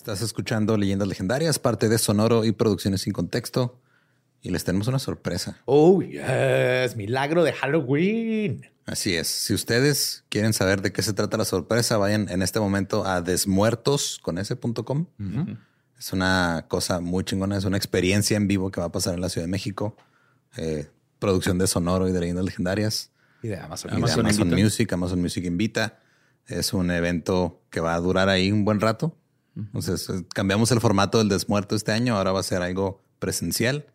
Estás escuchando Leyendas Legendarias, parte de Sonoro y Producciones sin Contexto. Y les tenemos una sorpresa. Oh, yes, milagro de Halloween. Así es. Si ustedes quieren saber de qué se trata la sorpresa, vayan en este momento a desmuertos con ese.com. Es una cosa muy chingona, es una experiencia en vivo que va a pasar en la Ciudad de México. Eh, producción de Sonoro y de Leyendas Legendarias. Y de Amazon, y de Amazon Music. Amazon Music invita. Es un evento que va a durar ahí un buen rato. Entonces cambiamos el formato del desmuerto este año. Ahora va a ser algo presencial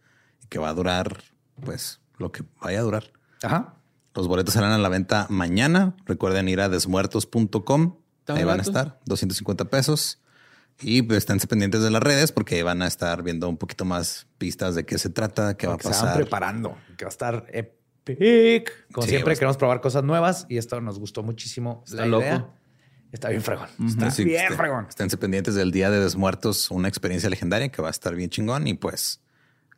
que va a durar, pues, lo que vaya a durar. Ajá. Los boletos serán a la venta mañana. Recuerden ir a desmuertos.com. Ahí van a estar, 250 pesos. Y pues, estén pendientes de las redes porque van a estar viendo un poquito más pistas de qué se trata, qué va a pasar. Se van preparando, que va a estar epic. Como siempre, queremos probar cosas nuevas y esto nos gustó muchísimo. Está loco. Está bien fregón. Está bien fregón. Esténse pendientes del Día de Desmuertos, una experiencia legendaria que va a estar bien chingón. Y pues,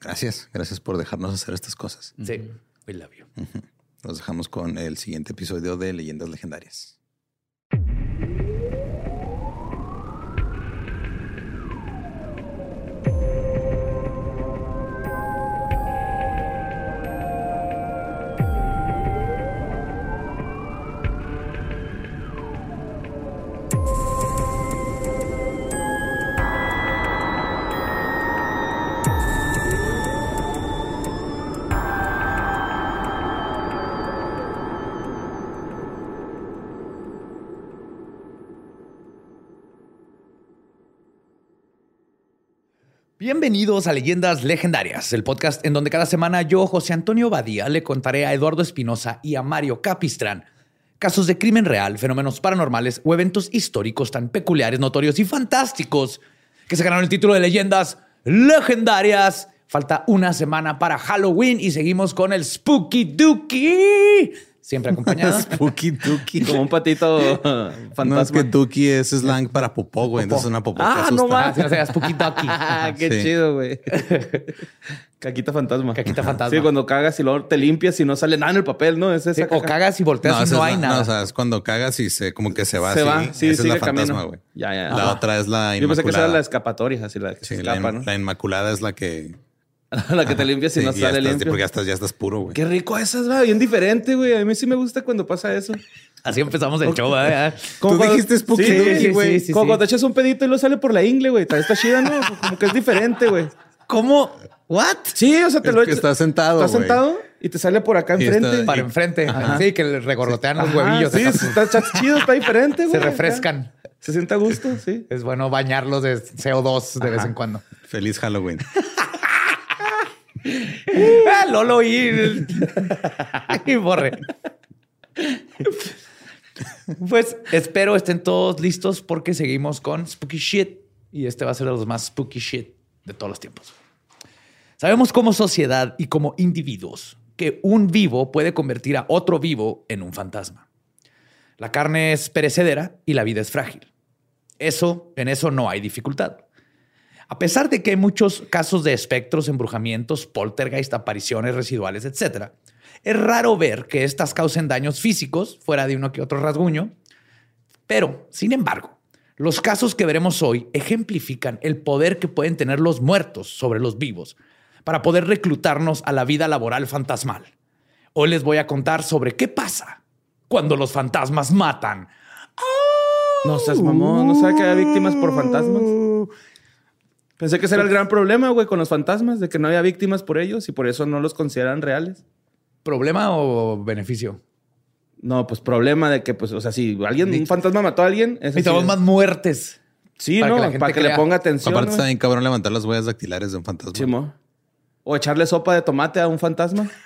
gracias. Gracias por dejarnos hacer estas cosas. Sí, we love you. Nos dejamos con el siguiente episodio de Leyendas Legendarias. Bienvenidos a Leyendas Legendarias, el podcast en donde cada semana yo, José Antonio Badía, le contaré a Eduardo Espinosa y a Mario Capistrán casos de crimen real, fenómenos paranormales o eventos históricos tan peculiares, notorios y fantásticos que se ganaron el título de Leyendas Legendarias. Falta una semana para Halloween y seguimos con el Spooky Dookie siempre acompañado. Spooky Dookie. Como un patito fantasma. No, es que Dookie es slang para popó, güey. Entonces una popó ah, no más. O sea, Spooky Dookie. Qué chido, güey. Caquita fantasma. Caquita fantasma. Sí, cuando cagas y luego te limpias y no sale nada en el papel, ¿no? Es esa o cagas y volteas y no hay nada. No, o sea, es cuando cagas y se como que se va se así. Va. Sí, esa es la fantasma, güey. Ya, ya. La otra es la inmaculada. Yo pensé que esa era la escapatoria, así la que sí, se escapa, la, ¿no? la inmaculada es la que la que te limpias y no sale limpio. Porque ya estás, ya estás puro, güey. Qué rico esas, va bien diferente, güey. A mí sí me gusta cuando pasa eso. Así empezamos el show, ¿eh? Tú dijiste spooky, güey. Sí, como cuando te echas un pedito y lo sale por la ingle, güey. Está chida, ¿no? Como que es diferente, güey. ¿Cómo? ¿What? Sí, o sea, te lo echas. Estás sentado, Estás sentado y te sale por acá enfrente. Para enfrente. Sí, que le regorrotean los huevillos. Sí, está chido, está diferente, güey. Se refrescan. Se siente a gusto, sí. Es bueno bañarlos de CO2 de vez en cuando. Feliz Halloween. ah, Lolo y, y borre. Pues espero estén todos listos porque seguimos con Spooky Shit y este va a ser de los más spooky shit de todos los tiempos. Sabemos como sociedad y como individuos que un vivo puede convertir a otro vivo en un fantasma. La carne es perecedera y la vida es frágil. Eso, en eso no hay dificultad. A pesar de que hay muchos casos de espectros, embrujamientos, poltergeist, apariciones residuales, etc., es raro ver que estas causen daños físicos fuera de uno que otro rasguño. Pero, sin embargo, los casos que veremos hoy ejemplifican el poder que pueden tener los muertos sobre los vivos para poder reclutarnos a la vida laboral fantasmal. Hoy les voy a contar sobre qué pasa cuando los fantasmas matan. No seas mamón, no sabe que hay víctimas por fantasmas. Pensé que ese era el gran problema, güey, con los fantasmas, de que no había víctimas por ellos y por eso no los consideran reales. ¿Problema o beneficio? No, pues problema de que, pues, o sea, si alguien, un fantasma mató a alguien. Necesitamos más muertes. Sí, ¿no? para que le ponga atención. Aparte está bien cabrón levantar las huellas dactilares de un fantasma. Sí, O echarle sopa de tomate a un fantasma.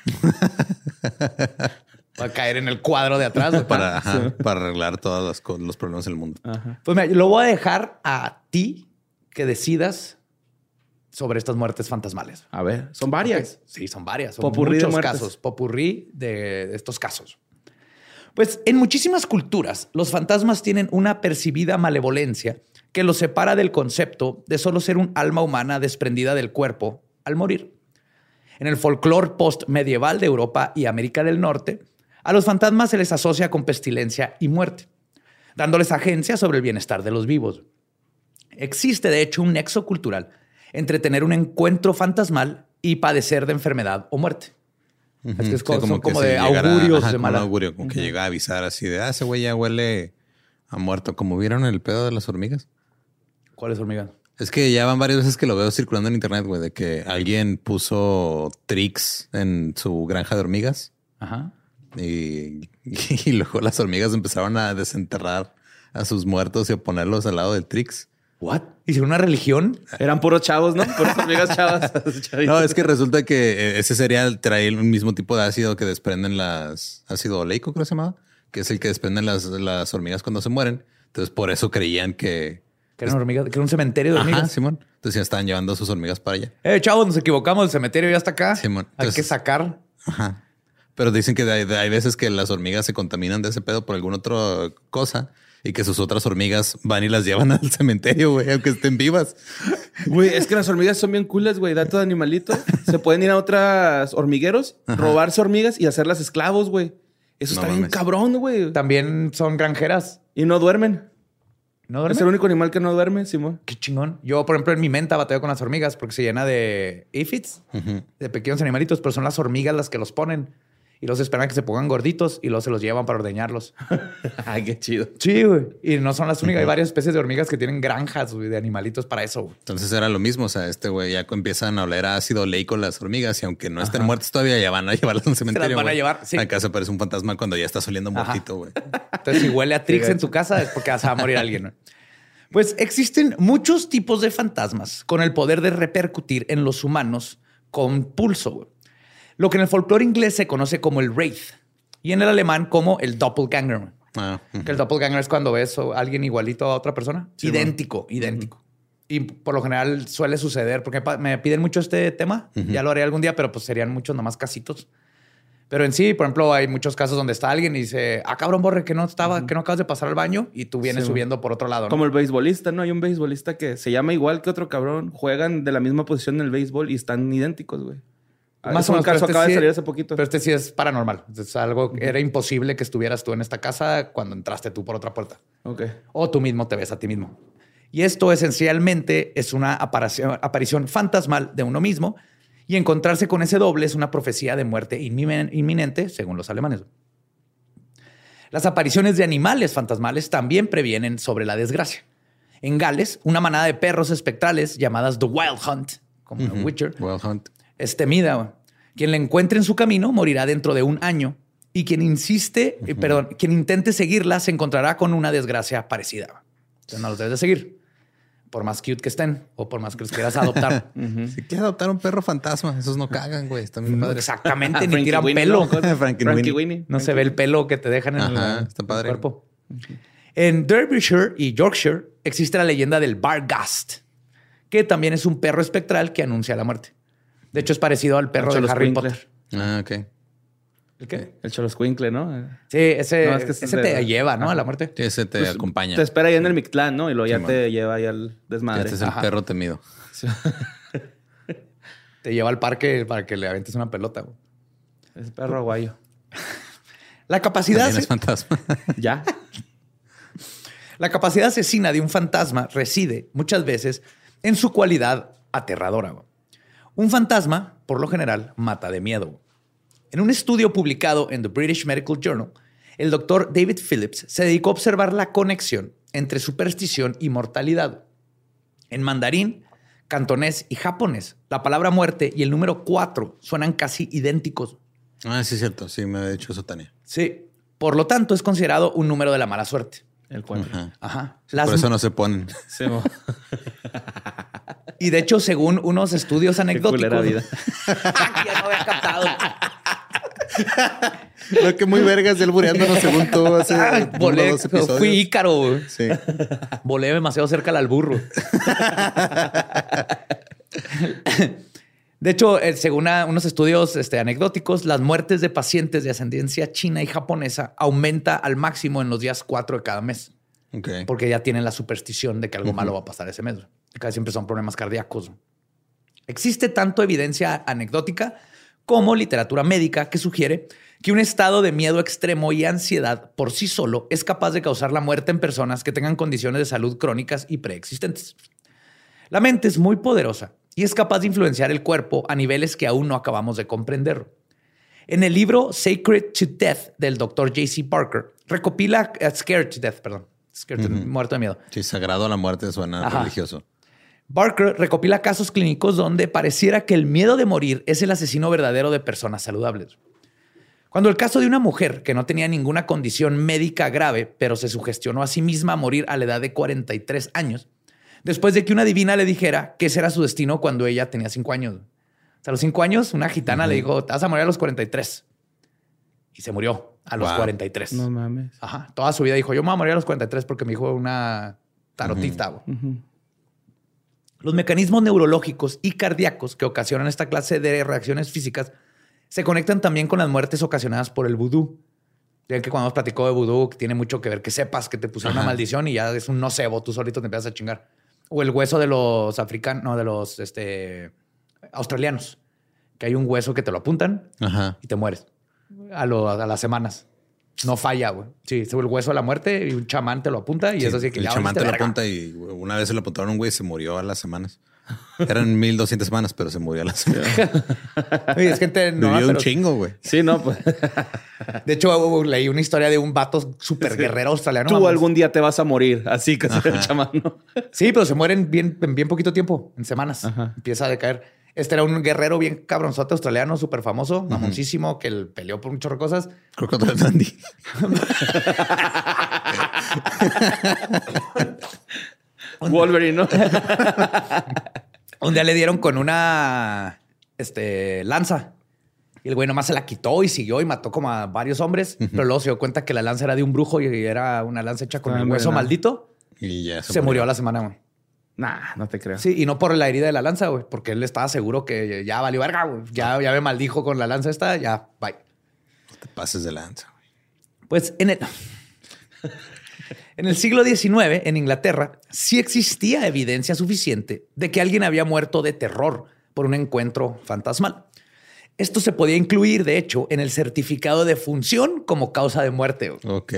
Va a caer en el cuadro de atrás. para, para arreglar todos los, problemas del mundo. Pues mira, lo voy a dejar a ti que decidas sobre estas muertes fantasmales. A ver, son varias. Sí, son varias. Son muchos casos. Popurrí de, estos casos. Pues en muchísimas culturas, los fantasmas tienen una percibida malevolencia que los separa del concepto de solo ser un alma humana desprendida del cuerpo al morir. En el folclore post-medieval de Europa y América del Norte, a los fantasmas se les asocia con pestilencia y muerte, dándoles agencia sobre el bienestar de los vivos. Existe, de hecho, un nexo cultural entre tener un encuentro fantasmal y padecer de enfermedad o muerte. Es que es Sí, como, son que como de llegara- augurios ajá, de como mala. augurio, como que llega a avisar así de, ah, ese güey ya huele a muerto. Como vieron el pedo de las hormigas. ¿Cuál es hormiga? Es que ya van varias veces que lo veo circulando en internet, güey, de que alguien puso tricks en su granja de hormigas Ajá. y, y luego las hormigas empezaron a desenterrar a sus muertos y a ponerlos al lado del tricks. ¿What? ¿Hicieron una religión? Eran puros chavos, ¿no? Puras hormigas chavas. No, es que resulta que eh, ese cereal trae el mismo tipo de ácido que desprenden las ácido oleico, creo que se llamaba, que es el que desprenden las, las hormigas cuando se mueren. Entonces, por eso creían que. Que eran hormigas, que era un cementerio de Ajá, hormigas. Simón. Entonces ya estaban llevando sus hormigas para allá. Eh, chavos, nos equivocamos, el cementerio ya está acá. Simón. Hay que sacar. Ajá. Pero dicen que hay, hay veces que las hormigas se contaminan de ese pedo por alguna otra cosa y que sus otras hormigas van y las llevan al cementerio, güey, aunque estén vivas. Güey, es que las hormigas son bien culas, güey. Dato de animalito. Se pueden ir a otras hormigueros, robarse hormigas y hacerlas esclavos, güey. Eso No está bien cabrón, güey. También son granjeras. Y no duermen. ¿No duermen? Es el único animal que no duerme, Simón. Qué chingón. Yo, por ejemplo, en mi menta bateo con las hormigas porque se llena de aphids, de pequeños animalitos, pero son las hormigas las que los ponen y los esperan que se pongan gorditos y luego se los llevan para ordeñarlos. Ay, qué chido. Sí, güey. Y no son las únicas. Hay varias especies de hormigas que tienen granjas güey, de animalitos para eso. güey. Entonces era lo mismo. O sea, este güey ya empiezan a oler a ácido oleico las hormigas y aunque no estén muertas todavía, ya van a llevarlas a un cementerio. van a llevar, sí. Acá se parece un fantasma cuando ya está oliendo Ajá. muertito, güey. Entonces, si huele a Trix en tu casa es porque se va a morir alguien. Pues existen muchos tipos de fantasmas con el poder de repercutir en los humanos con pulso. güey. Lo que en el folclore inglés se conoce como el wraith y en el alemán como el doppelganger. Ah. Que el doppelganger es cuando ves a alguien igualito a otra persona. idéntico, idéntico. Y por lo general suele suceder, porque me piden mucho este tema. Ya lo haré algún día, pero pues serían muchos nomás casitos. Pero en sí, por ejemplo, hay muchos casos donde está alguien y dice, ah, cabrón, borre, que no estaba, que no acabas de pasar al baño y tú vienes Sí, subiendo por otro lado. ¿no? Como el beisbolista, ¿no? Hay un beisbolista que se llama igual que otro cabrón. Juegan de la misma posición en el béisbol y están idénticos, güey. Más Es o un menos, caso pero este acaba de sí- salir hace poquito. Pero este sí es paranormal. Es algo, era imposible que estuvieras tú en esta casa cuando entraste tú por otra puerta. Ok. o tú mismo te ves a ti mismo. Y esto esencialmente es una aparición, aparición fantasmal de uno mismo y encontrarse con ese doble es una profecía de muerte inmi- inminente, según los alemanes. Las apariciones de animales fantasmales también previenen sobre la desgracia. En Gales, una manada de perros espectrales llamadas The Wild Hunt, como en Witcher, Wild Hunt. Es temida. güey. Quien la encuentre en su camino morirá dentro de un año y quien insiste, eh, perdón, quien intente seguirla se encontrará con una desgracia parecida. güey. Entonces no los debes de seguir, por más cute que estén o por más que los quieras adoptar. Si quieres adoptar un perro fantasma, esos no cagan, güey. Están bien padres. Exactamente, ni tiran Winnie, pelo. Frankie Frankie Winnie. Winnie. No se ve el pelo que te dejan en, Ajá, el, está en padre. el cuerpo. En Derbyshire y Yorkshire existe la leyenda del Barghast, que también es un perro espectral que anuncia la muerte. De hecho, es parecido al perro de Cholos Harry. Potter. Ah, ok. ¿El qué? El Choloscuincle, ¿no? Sí, ese, No, es que ese ese es te de- lleva, ¿no? A la muerte. Sí, ese te Pues, acompaña. Te espera ahí en el Mictlán, ¿no? Y luego ya Sí, te lleva ahí al desmadre. Este es el Ajá. perro temido. Te lleva al parque para que le aventes una pelota. güey. Es perro aguayo. La capacidad, es fantasma. ¿Ya? la capacidad asesina de un fantasma reside muchas veces en su cualidad aterradora. güey. Un fantasma, por lo general, mata de miedo. En un estudio publicado en The British Medical Journal, el doctor David Phillips se dedicó a observar la conexión entre superstición y mortalidad. En mandarín, cantonés y japonés, la palabra muerte y el número 4 suenan casi idénticos. ah, sí, es cierto. Sí, me ha dicho eso Tania. Sí. Por lo tanto, es considerado un número de la mala suerte. El cuatro. Ajá. Ajá. Las- Por eso no se ponen. Sí, mo. Y de hecho, según unos estudios anecdóticos. vida. ya no había captado. Lo que muy vergas del bureándonos según tú hace volé, dos episodios. fui ícaro. Sí. Volé demasiado cerca al burro. De hecho, eh, según unos estudios este, anecdóticos, las muertes de pacientes de ascendencia china y japonesa aumenta al máximo en los días 4 de cada mes, porque ya tienen la superstición de que algo malo va a pasar ese mes. Casi siempre son problemas cardíacos. Existe tanto evidencia anecdótica como literatura médica que sugiere que un estado de miedo extremo y ansiedad por sí solo es capaz de causar la muerte en personas que tengan condiciones de salud crónicas y preexistentes. La mente es muy poderosa y es capaz de influenciar el cuerpo a niveles que aún no acabamos de comprender. En el libro Sacred to Death del Dr. J.C. Parker, recopila uh, Scared to Death, perdón, Scared to- muerto de miedo. Sí, sagrado a la muerte suena Ajá. religioso. Barker recopila casos clínicos donde pareciera que el miedo de morir es el asesino verdadero de personas saludables. Cuando el caso de una mujer que no tenía ninguna condición médica grave, pero se sugestionó a sí misma a morir a la edad de 43 años, después de que una divina le dijera que ese era su destino cuando ella tenía 5 años. O sea, a los 5 años, una gitana le dijo, te vas a morir a los 43. Y se murió a los Wow. 43. No mames. Ajá. Toda su vida dijo, yo me voy a morir a los 43 porque me dijo una tarotista. Los mecanismos neurológicos y cardíacos que ocasionan esta clase de reacciones físicas se conectan también con las muertes ocasionadas por el vudú. Ya que cuando hemos platicado de vudú, que tiene mucho que ver que sepas que te pusieron una maldición y ya es un nocebo, tú solito te empiezas a chingar. O el hueso de los africanos, no, de los este, australianos, que hay un hueso que te lo apuntan Ajá. y te mueres a, lo- a las semanas. No falla, güey. Sí, el hueso de la muerte y un chamán te lo apunta y Sí, es así que el ya chamán te lo verga. apunta y una vez se lo apuntaron a un güey y se murió a las semanas. Eran 1200 semanas, pero se murió a las. Oye, es gente no, Vivió un chingo, güey. Sí, no, pues. De hecho, uh, leí una historia de un vato súper guerrero australiano. Tú algún día te vas a morir. Así que se el chamán, ¿no? Sí, pero se mueren bien, en bien poquito tiempo, en semanas. Ajá. Empieza a decaer. Este era un guerrero bien cabronzote australiano, súper famoso, mamoncísimo, que él peleó por un chorro de cosas. Crocodile Dundee. Wolverine, ¿no? Un día le dieron con una este, lanza. Y el güey nomás se la quitó y siguió y mató como a varios hombres. Pero luego se dio cuenta que la lanza era de un brujo y era una lanza hecha con Ah, el hueso maldito. Y ya Se, murió a la semana, güey. Nah, no te creo. Sí, y no por la herida de la lanza, güey, porque él estaba seguro que ya valió verga, güey. Ya, ya me maldijo con la lanza esta, ya, bye. Te pases de lanza, güey. Pues en el, en el siglo XIX, en Inglaterra, sí existía evidencia suficiente de que alguien había muerto de terror por un encuentro fantasmal. Esto se podía incluir, de hecho, en el certificado de función como causa de muerte. Ok.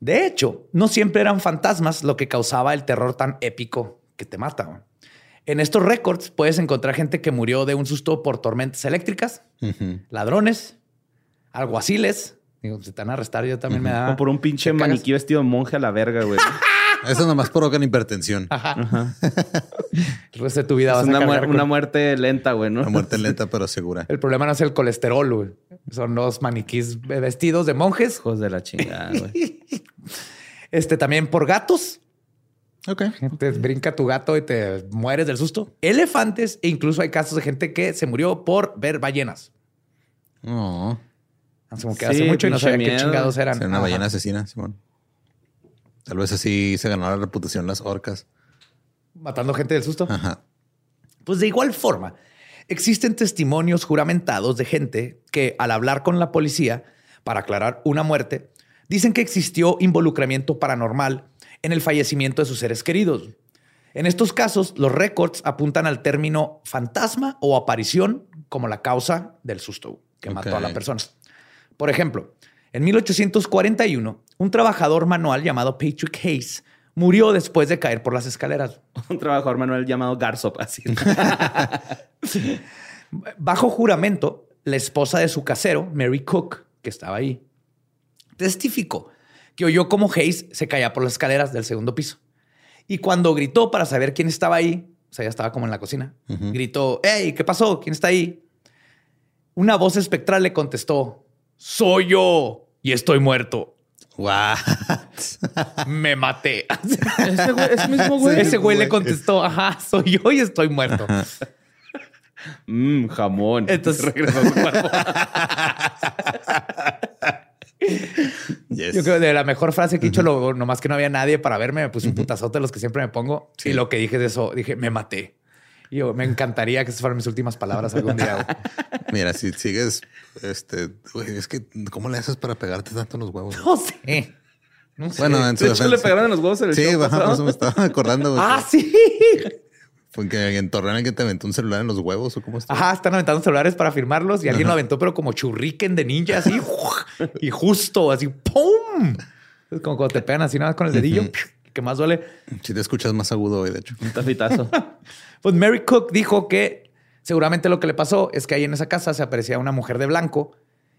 De hecho, no siempre eran fantasmas lo que causaba el terror tan épico que te mata. En estos récords puedes encontrar gente que murió de un susto por tormentas eléctricas, ladrones, alguaciles. Digo, si te van a arrestar, yo también me da. O por un pinche maniquí vestido de monje a la verga, güey. Eso nomás provocan hipertensión. El resto de tu vida es vas a una, cargar muer- con- una muerte lenta, güey, ¿no? Una muerte lenta pero segura. El problema no es el colesterol, güey. Son los maniquís vestidos de monjes. Hijos de la chingada, güey. Este también por gatos. Ok. Te brinca tu gato y te mueres del susto. Elefantes e incluso hay casos de gente que se murió por ver ballenas. No. Hace como que Sí, hace mucho y no sabía qué chingados eran. Una Ajá. ballena asesina, Simón. Tal vez así se ganó la reputación las orcas. Matando gente del susto. Ajá. Pues de igual forma, existen testimonios juramentados de gente que al hablar con la policía para aclarar una muerte, dicen que existió involucramiento paranormal en el fallecimiento de sus seres queridos. En estos casos, los récords apuntan al término fantasma o aparición como la causa del susto que mató a la persona. Por ejemplo, en 1841, un trabajador manual llamado Patrick Hayes murió después de caer por las escaleras. Un trabajador manual llamado Garzop, así. Bajo juramento, la esposa de su casero, Mary Cook, que estaba ahí, testificó que oyó cómo Hayes se caía por las escaleras del segundo piso. Y cuando gritó para saber quién estaba ahí, o sea, ya estaba como en la cocina, gritó, hey, ¿qué pasó? ¿Quién está ahí? Una voz espectral le contestó, soy yo y estoy muerto. What? Me maté. Ese güey, ese mismo güey. Ese güey le contestó, ajá, soy yo y estoy muerto. Mmm, jamón. Entonces- regresó a su cuerpo. Yes. Yo creo que de la mejor frase que he dicho, lo, nomás que no había nadie para verme, me puse un putazote de los que siempre me pongo. Sí. Y lo que dije de eso, dije, me maté. Y yo, me encantaría que esas fueran mis últimas palabras algún día. güey. Mira, si sigues, este, güey, es que, ¿cómo le haces para pegarte tanto en los huevos? güey? No sé. No sé. Bueno, en su De hecho, le pegaron en los huevos en el Sí, show por eso me estaba acordando. güey. Ah, sí. Fue que en Torreón alguien te aventó un celular en los huevos o cómo está. Ajá, están aventando celulares para firmarlos y alguien lo aventó, pero como churriquen de ninja, así. y justo, así, ¡pum! Es como cuando te pegan así nada más con el dedillo, que más duele. Si te escuchas más agudo hoy, de hecho. Un tafitazo. Pues Mary Cook dijo que seguramente lo que le pasó es que ahí en esa casa se aparecía una mujer de blanco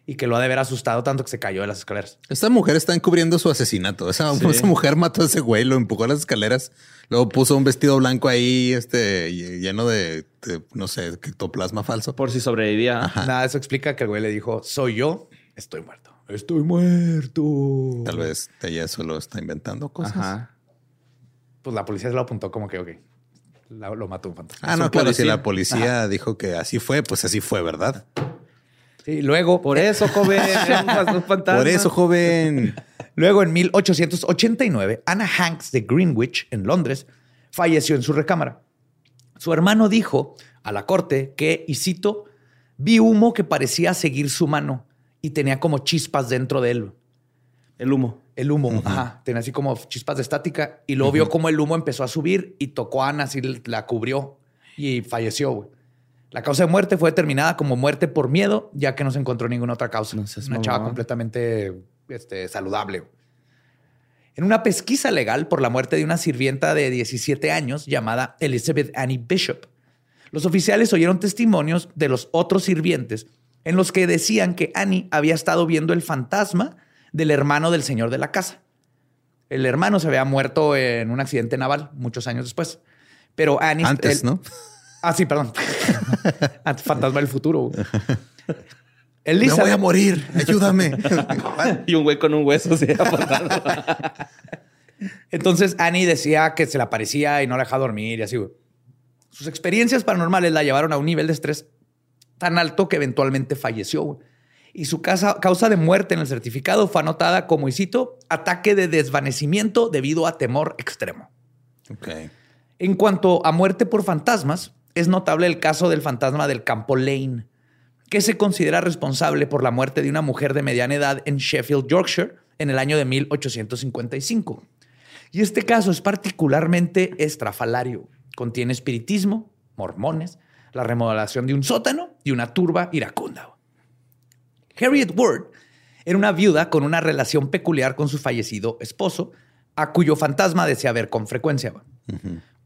y que lo ha de haber asustado tanto que se cayó de las escaleras. Esta mujer está encubriendo su asesinato. Esa, esa mujer mató a ese güey, lo empujó a las escaleras, luego puso un vestido blanco ahí, este, lleno de, de, no sé, ectoplasma falso. Por si sobrevivía. Nada, eso explica que el güey le dijo, soy yo, estoy muerto. Estoy muerto. Tal vez ella solo está inventando cosas. Ajá. Pues la policía se lo apuntó como que, ok, la- lo mató un fantasma. Ah, no, claro, si la policía dijo que así fue, pues así fue, ¿verdad? Y luego, Por eso, joven. era un fantasma. Por eso, joven. luego en 1889, Anna Hanks de Greenwich, en Londres, falleció en su recámara. Su hermano dijo a la corte que, y cito, vi humo que parecía seguir su mano y tenía como chispas dentro de él. El humo. El humo, ajá, tenía así como chispas de estática y luego vio cómo el humo empezó a subir y tocó a Ana, así la cubrió y falleció. güey. La causa de muerte fue determinada como muerte por miedo, ya que no se encontró ninguna otra causa. No una chava completamente este, saludable. En una pesquisa legal por la muerte de una sirvienta de 17 años llamada Elizabeth Annie Bishop, los oficiales oyeron testimonios de los otros sirvientes en los que decían que Annie había estado viendo el fantasma del hermano del señor de la casa. El hermano se había muerto en un accidente naval muchos años después. Pero Annie... Antes, el- ¿no? Ah, sí, perdón. Antes, fantasma del futuro. güey. Me Elizabeth, voy a morir. Ayúdame. Y un güey con un hueso se aportado. Entonces Annie decía que se le aparecía y no la dejaba dormir y así. güey. Sus experiencias paranormales la llevaron a un nivel de estrés tan alto que eventualmente falleció. güey. Y su casa- causa de muerte en el certificado fue anotada como, y cito, ataque de desvanecimiento debido a temor extremo. ok. En cuanto a muerte por fantasmas, es notable el caso del fantasma del campo Lane, que se considera responsable por la muerte de una mujer de mediana edad en Sheffield, Yorkshire, en el año de 1855. Y este caso es particularmente estrafalario. Contiene espiritismo, mormones, la remodelación de un sótano y una turba iracunda. Harriet Ward era una viuda con una relación peculiar con su fallecido esposo, a cuyo fantasma desea ver con frecuencia.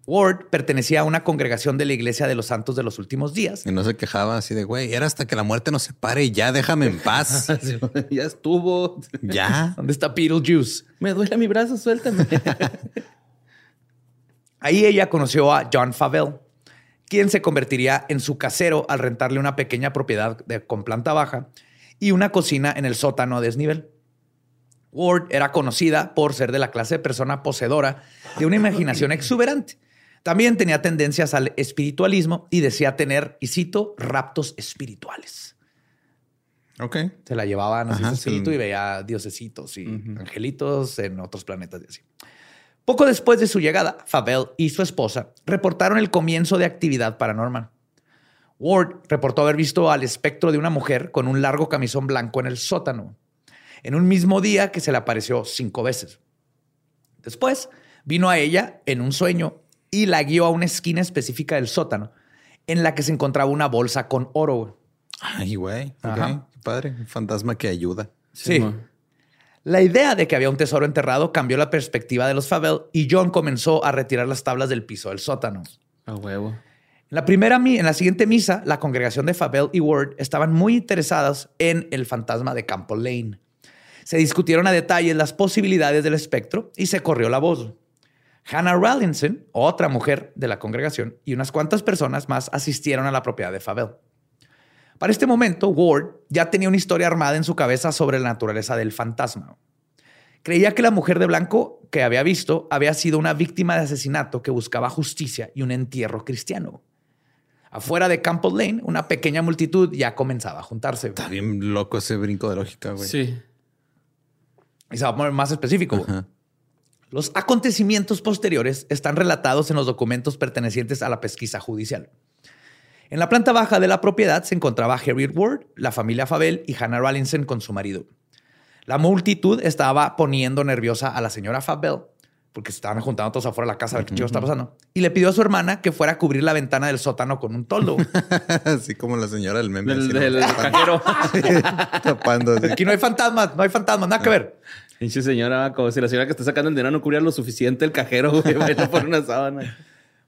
Ward pertenecía a una congregación de la Iglesia de los Santos de los Últimos Días. Y no se quejaba así de, güey, era hasta que la muerte nos separe y ya déjame en paz. ya estuvo. ya. ¿Dónde está Beetlejuice? Me duele mi brazo, suéltame. Ahí ella conoció a John Favell, quien se convertiría en su casero al rentarle una pequeña propiedad de- con planta baja y una cocina en el sótano a desnivel. Ward era conocida por ser de la clase de persona poseedora de una imaginación exuberante. También tenía tendencias al espiritualismo y decía tener, y cito, raptos espirituales. Ok. Se la llevaban Ajá, su espíritu sí. y veía diosesitos y angelitos en otros planetas y así. Poco después de su llegada, Fabel y su esposa reportaron el comienzo de actividad paranormal. Ward reportó haber visto al espectro de una mujer con un largo camisón blanco en el sótano, en un mismo día que se le apareció cinco veces. Después vino a ella en un sueño y la guió a una esquina específica del sótano, en la que se encontraba una bolsa con oro. Ay, güey. Qué padre. Un fantasma que ayuda. Sí. La idea de que había un tesoro enterrado cambió la perspectiva de los Fabel y John comenzó a retirar las tablas del piso del sótano. A huevo. En la primera en la siguiente misa, la congregación de Fabel y Ward estaban muy interesadas en el fantasma de Campo Lane. Se discutieron a detalle las posibilidades del espectro y se corrió la voz. Hannah Rallinson, otra mujer de la congregación, y unas cuantas personas más asistieron a la propiedad de Fabel. Para este momento, Ward ya tenía una historia armada en su cabeza sobre la naturaleza del fantasma. Creía que la mujer de blanco que había visto había sido una víctima de asesinato que buscaba justicia y un entierro cristiano. Afuera de Campbell Lane, una pequeña multitud ya comenzaba a juntarse. Está bien loco ese brinco de lógica, güey. Sí. Y se va a poner más específico. Ajá. Los acontecimientos posteriores están relatados en los documentos pertenecientes a la pesquisa judicial. En la planta baja de la propiedad se encontraba Harriet Ward, la familia Fabel y Hannah Rallinson con su marido. La multitud estaba poniendo nerviosa a la señora Fabel porque se estaban juntando todos afuera de la casa a ver qué chido está pasando. Y le pidió a su hermana que fuera a cubrir la ventana del sótano con un toldo. Así como la señora del meme. Del, así, ¿no? del cajero. Tapando así. Aquí no hay fantasmas, no hay fantasmas, nada que ver. Pinche señora, como si la señora que está sacando el dinero no cubría lo suficiente el cajero, güey. Vaya por una sábana.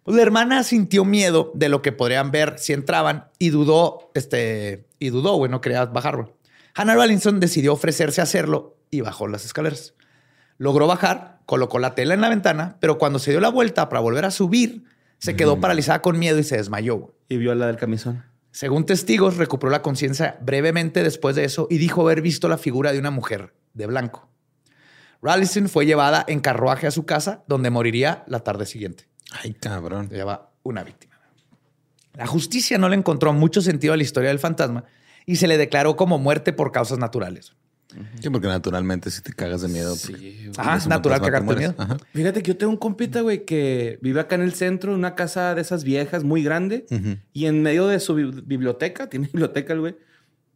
Pues la hermana sintió miedo de lo que podrían ver si entraban y dudó, este, y dudó, güey, no quería bajar, güey. Hannah Rollinson decidió ofrecerse a hacerlo y bajó las escaleras. Logró bajar, colocó la tela en la ventana, pero cuando se dio la vuelta para volver a subir, se quedó paralizada con miedo y se desmayó. Y vio a la del camisón. Según testigos, recuperó la conciencia brevemente después de eso y dijo haber visto la figura de una mujer de blanco. Rallison fue llevada en carruaje a su casa, donde moriría la tarde siguiente. Ay, cabrón. Se lleva una víctima. La justicia no le encontró mucho sentido a la historia del fantasma y se le declaró como muerte por causas naturales. Sí, porque naturalmente si te cagas de miedo. Sí, güey. Ajá, un natural cagarte de miedo. Ajá. Fíjate que yo tengo un compita, güey, que vive acá en el centro, en una casa de esas viejas muy grande. Ujú. Y en medio de su bi- biblioteca, tiene biblioteca el güey,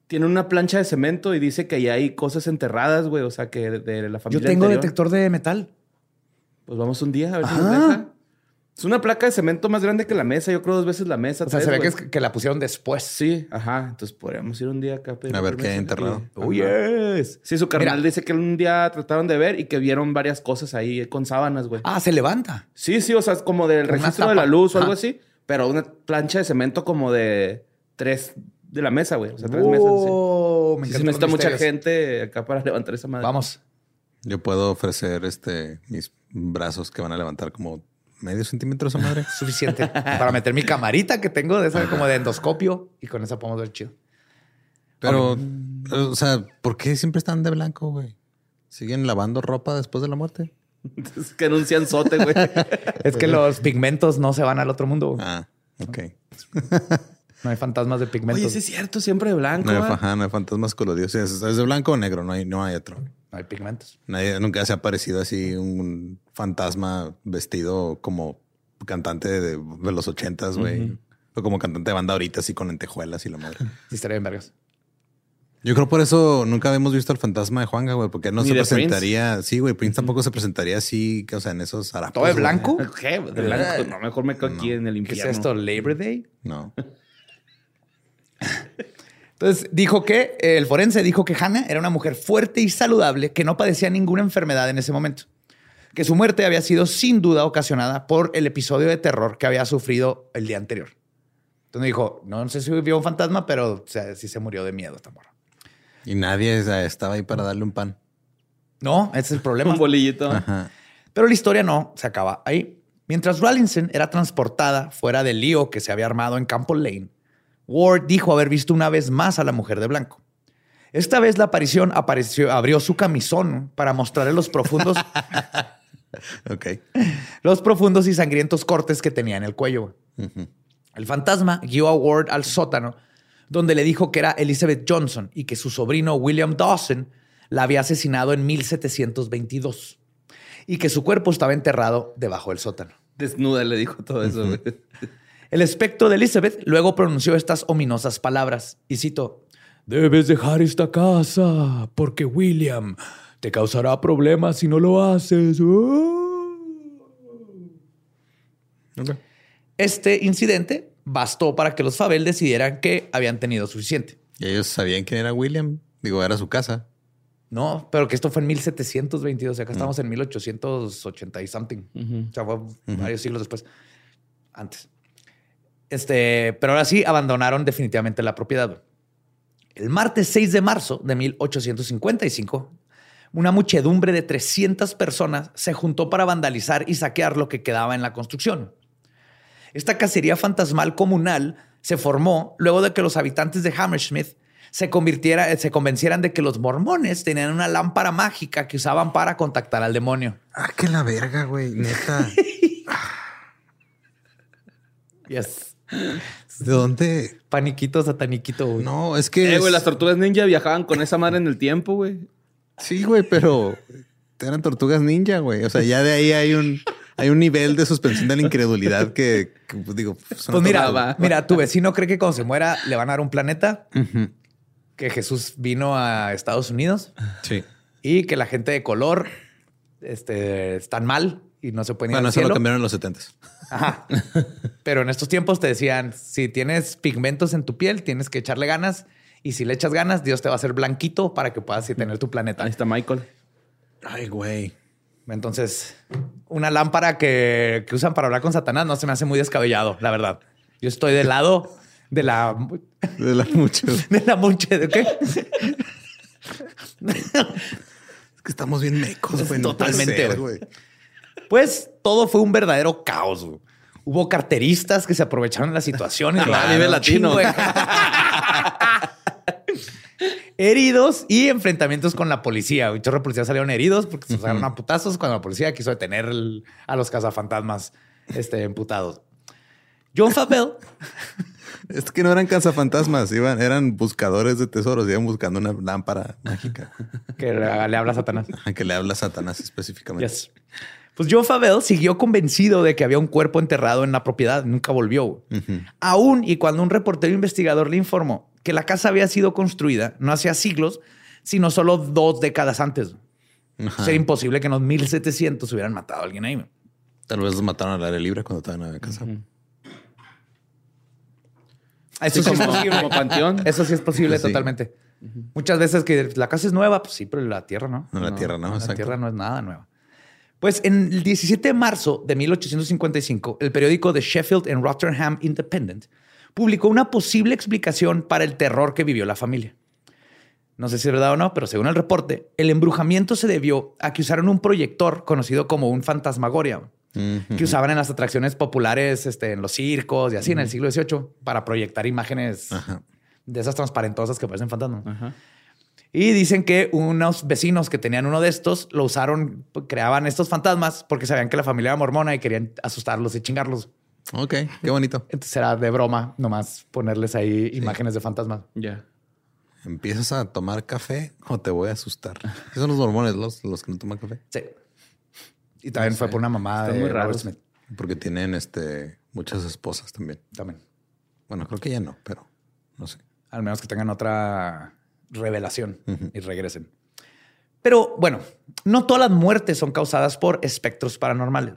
tiene una plancha de cemento y dice que ahí hay cosas enterradas, güey. O sea, que de, de la Yo familia tengo anterior. detector de metal. Pues vamos un día a ver si Ah. nos deja. Es una placa de cemento más grande que la mesa. Yo creo dos veces la mesa. O sea, tres, se ve que, es que la pusieron después. Sí, ajá. Entonces podríamos ir un día acá. pedir A ver qué hay enterrado. Oh, Ajá. yes. Sí, su carnal Mira. dice que un día trataron de ver y que vieron varias cosas ahí con sábanas, güey. Ah, se levanta. Sí, sí, o sea, es como del registro de la luz o algo Ajá. así, pero una plancha de cemento como de tres de la mesa, güey. O sea, tres mesas. Sí, Oh, me sí, se necesita mucha gente acá para levantar esa madre. Vamos. Yo puedo ofrecer este mis brazos que van a levantar como medio centímetro esa madre. Suficiente para meter mi camarita que tengo de esa como de endoscopio y con esa podemos ver chido. Pero, o sea, ¿por qué siempre están de blanco, güey? ¿Siguen lavando ropa después de la muerte? Es que anuncian sote, güey. Es que los pigmentos no se van al otro mundo. güey. Ah, ok. No hay fantasmas de pigmentos. Oye, sí es cierto, siempre de blanco. No hay, ¿va? ajá, no hay fantasmas coloridos. Es, es de blanco o negro, no hay, no hay otro. No hay pigmentos. Nadie, nunca se ha aparecido así un fantasma vestido como cantante de, de los ochentas, güey. O como cantante de banda ahorita, así con lentejuelas y la madre. Sí, estaría bien vergas. Yo creo por eso nunca habíamos visto al fantasma de Juanga, güey, porque él no Ni se presentaría. Sí, güey, Prince tampoco se presentaría así, que, o sea, en esos harapos. ¿Todo de güey. blanco? ¿Qué? De blanco. No, mejor me quedo aquí en el ¿Qué infierno. es esto? ¿Labor Day? No. Entonces dijo que eh, el forense dijo que Hannah era una mujer fuerte y saludable que no padecía ninguna enfermedad en ese momento. Que su muerte había sido sin duda ocasionada por el episodio de terror que había sufrido el día anterior. Entonces dijo, no sé si vio un fantasma, pero o sea, sí se murió de miedo esta morra. Y nadie estaba ahí para darle un pan. No, ese es el problema. Un bolillito. Ajá. Pero la historia no se acaba ahí. Mientras Rawlinson era transportada fuera del lío que se había armado en Campo Lane, Ward dijo haber visto una vez más a la mujer de blanco. Esta vez la aparición apareció, abrió su camisón para mostrarle los profundos, Ok. los profundos y sangrientos cortes que tenía en el cuello. El fantasma guió a Ward al sótano, donde le dijo que era Elizabeth Johnson y que su sobrino William Dawson la había asesinado en 1722 y que su cuerpo estaba enterrado debajo del sótano. Desnuda le dijo todo eso. El espectro de Elizabeth luego pronunció estas ominosas palabras, y cito, Debes dejar esta casa, porque William te causará problemas si no lo haces. Ok. Este incidente bastó para que los Fabel decidieran que habían tenido suficiente. Y ellos sabían quién era William. Digo, era su casa. No, pero que esto fue en 1722, acá estamos en 1880 y something. O sea, fue varios siglos después. Antes. Este, pero ahora sí abandonaron definitivamente la propiedad. El martes 6 de marzo de 1855, una muchedumbre de 300 personas se juntó para vandalizar y saquear lo que quedaba en la construcción. Esta cacería fantasmal comunal se formó luego de que los habitantes de Hammersmith se, convirtiera, se convencieran de que los mormones tenían una lámpara mágica que usaban para contactar al demonio. Ah, que la verga, güey. Neta. Yes. ¿De dónde? Paniquito sataniquito. güey. No, es que. Eh, güey, es- las tortugas ninja viajaban con esa madre en el tiempo, güey. Sí, güey, pero eran tortugas ninja, güey. O sea, ya de ahí hay un, hay un nivel de suspensión de la incredulidad que, que, pues, digo, son Pues mira, tortugas. mira, tu vecino cree que cuando se muera le van a dar un planeta, que Jesús vino a Estados Unidos Sí. y que la gente de color este, están mal y no se pueden ir Bueno, al eso lo cambiaron en los 70 Ajá. Pero en estos tiempos te decían, si tienes pigmentos en tu piel, tienes que echarle ganas. Y si le echas ganas, Dios te va a hacer blanquito para que puedas tener tu planeta. Ahí está Michael. Ay, güey. Entonces, una lámpara que, que usan para hablar con Satanás no se me hace muy descabellado, la verdad. Yo estoy del lado de la, De la mucho. de la monche de qué? Es que estamos bien mecos, güey. Totalmente, güey. Pues todo fue un verdadero caos. güey. Hubo carteristas que se aprovecharon de la situación y Ah, un latino. heridos y enfrentamientos con la policía. Un chorro de policías salieron heridos porque se usaron a putazos cuando la policía quiso detener el- a los cazafantasmas este, emputados. John Favell Es que no eran cazafantasmas, iban, eran buscadores de tesoros, iban buscando una lámpara mágica que le le habla a Satanás. Que le habla a Satanás específicamente. Yes. Pues John Favell siguió convencido de que había un cuerpo enterrado en la propiedad. Nunca volvió. Aún y cuando un reportero investigador le informó que la casa había sido construida no hacía siglos, sino solo dos décadas antes. Ajá. Sería imposible que en los 1700 hubieran matado a alguien ahí. Tal vez los mataron al aire libre cuando estaban en la casa. Eso sí, es como- posible. como panteón. Eso sí es posible Sí. totalmente. Muchas veces que la casa es nueva, pues sí, pero la tierra no. No, la tierra no, La exacto. tierra no es nada nueva. Pues en el 17 de marzo de 1855, el periódico The Sheffield and Rotherham Independent publicó una posible explicación para el terror que vivió la familia. No sé si es verdad o no, pero según el reporte, el embrujamiento se debió a que usaron un proyector conocido como un fantasmagoria, que usaban en las atracciones populares, este, en los circos y así en el siglo XVIII para proyectar imágenes Ajá. de esas transparentosas que parecen fantasmas. Ajá. Y dicen que unos vecinos que tenían uno de estos lo usaron, creaban estos fantasmas porque sabían que la familia era mormona y querían asustarlos y chingarlos. Ok, qué bonito. Entonces era de broma nomás ponerles ahí imágenes de fantasmas. Ya. ¿Empiezas a tomar café o te voy a asustar? Esos son los mormones, los, los que no toman café. Sí. Y también fue por una mamá de muy Robert raros. Smith. Porque tienen este muchas esposas también. También. Bueno, creo que ya no, pero no sé. Al menos que tengan otra revelación y regresen. Pero bueno, no todas las muertes son causadas por espectros paranormales.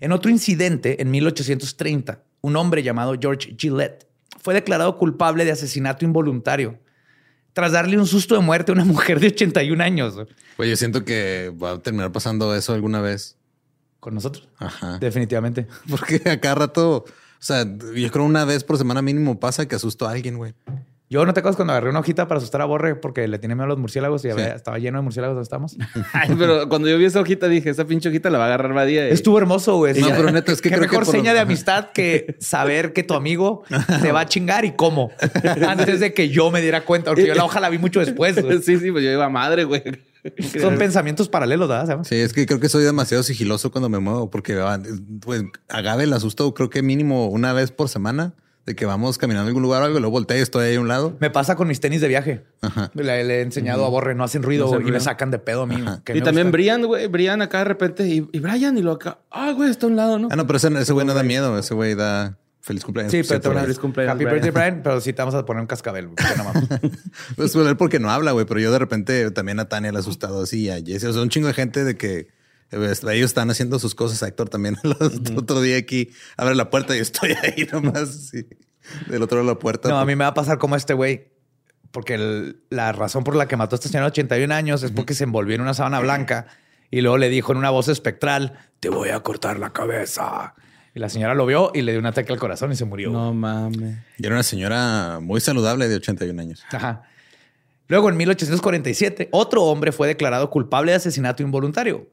En otro incidente, en 1830, un hombre llamado George Gillette fue declarado culpable de asesinato involuntario tras darle un susto de muerte a una mujer de 81 años Pues yo siento que va a terminar pasando eso alguna vez. con nosotros. Ajá. Definitivamente. Porque a cada rato, o sea, yo creo una vez por semana mínimo pasa que asusto a alguien, güey. Yo no te acuerdas cuando agarré una hojita para asustar a Borre porque le tenía miedo a los murciélagos y había- estaba lleno de murciélagos donde estamos. Ay, pero cuando yo vi esa hojita dije, esa pinche hojita la va a agarrar Badía. y- Estuvo hermoso, güey. No, Sí. pero neta, es que Qué creo que mejor por lo- seña de amistad que saber que tu amigo te va a chingar y cómo. Antes de que yo me diera cuenta, porque yo la hoja la vi mucho después. güey. sí, sí, pues yo iba madre, güey. Son pensamientos paralelos, ¿verdad? Sí, es que creo que soy demasiado sigiloso cuando me muevo porque ah, pues Agave el asusto creo que mínimo una vez por semana de que vamos caminando a algún lugar o algo, luego volteo y estoy ahí a un lado. Me pasa con mis tenis de viaje. Ajá. Le, le he enseñado a Borre, no hacen ruido No hacen y me sacan de pedo a mí. Y también gusta. Brian, güey. Brian acá de repente. Y, y Brian y lo acá. Ah, güey, está a un lado, ¿no? Ah, no, pero ese, ese güey no da miedo. Ese güey da feliz cumpleaños. Sí, pero te. Feliz cumpleaños, Happy Brian. birthday, Brian. Pero sí te vamos a poner un cascabel. no mames. Pues él porque no habla, güey, pero yo de repente también a Tania le he asustado así y a Jesse. O sea, un chingo de gente de que ellos están haciendo sus cosas. Héctor también el otro día aquí abre la puerta y estoy ahí nomás del otro lado de la puerta. No, a mí me va a pasar como este güey. Porque el- la razón por la que mató a esta señora de 81 años es porque se envolvió en una sábana blanca y luego le dijo en una voz espectral, te voy a cortar la cabeza. Y la señora lo vio y le dio un ataque al corazón y se murió. No mames. Y era una señora muy saludable de 81 años. Ajá. Luego, en 1847, otro hombre fue declarado culpable de asesinato involuntario,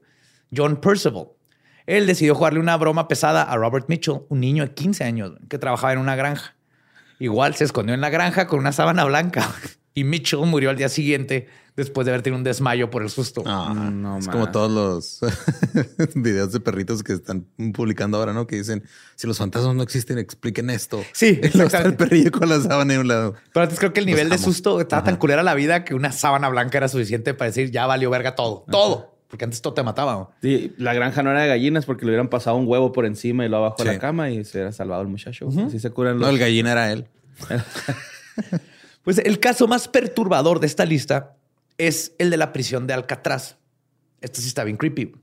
John Percival. Él decidió jugarle una broma pesada a Robert Mitchell, un niño de 15 años que trabajaba en una granja. Igual se escondió en la granja con una sábana blanca y Mitchell murió al día siguiente después de haber tenido un desmayo por el susto. Ah, No, es como todos los videos de perritos que están publicando ahora, ¿no? Que dicen, si los fantasmas no existen, expliquen esto. Sí, está el exactamente. perrillo con la sábana en un lado. Pero antes creo que el nivel de amo. susto estaba tan culera la vida que una sábana blanca era suficiente para decir ya valió verga todo. Todo. Porque antes todo te mataba. ¿no? Sí, la granja no era de gallinas porque le hubieran pasado un huevo por encima y lo abajo de la cama y se hubiera salvado el muchacho. Así se curan los. No, el gallina era él. Pues el caso más perturbador de esta lista es el de la prisión de Alcatraz. Esto sí está bien creepy.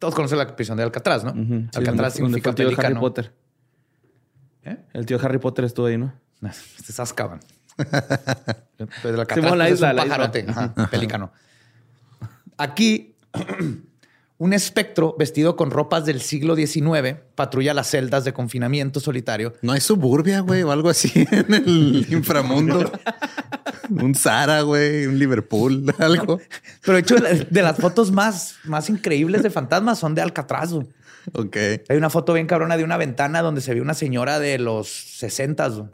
Todos conocen la prisión de Alcatraz, ¿no? Sí, Alcatraz donde- donde significa el tío Harry. Potter. ¿Eh? El tío Harry Potter estuvo ahí, ¿no? Este es Azkaban. Pues el Alcatraz, la es isla, un la isla. pajarote, ajá, pelícano. Aquí, un espectro vestido con ropas del siglo XIX patrulla las celdas de confinamiento solitario No hay suburbia, güey, o algo así en el inframundo. un Zara, güey, un Liverpool, algo. Pero de hecho, de las fotos más, más increíbles de fantasmas son de Alcatraz. güey. Ok. Hay una foto bien cabrona de una ventana donde se ve una señora de los 60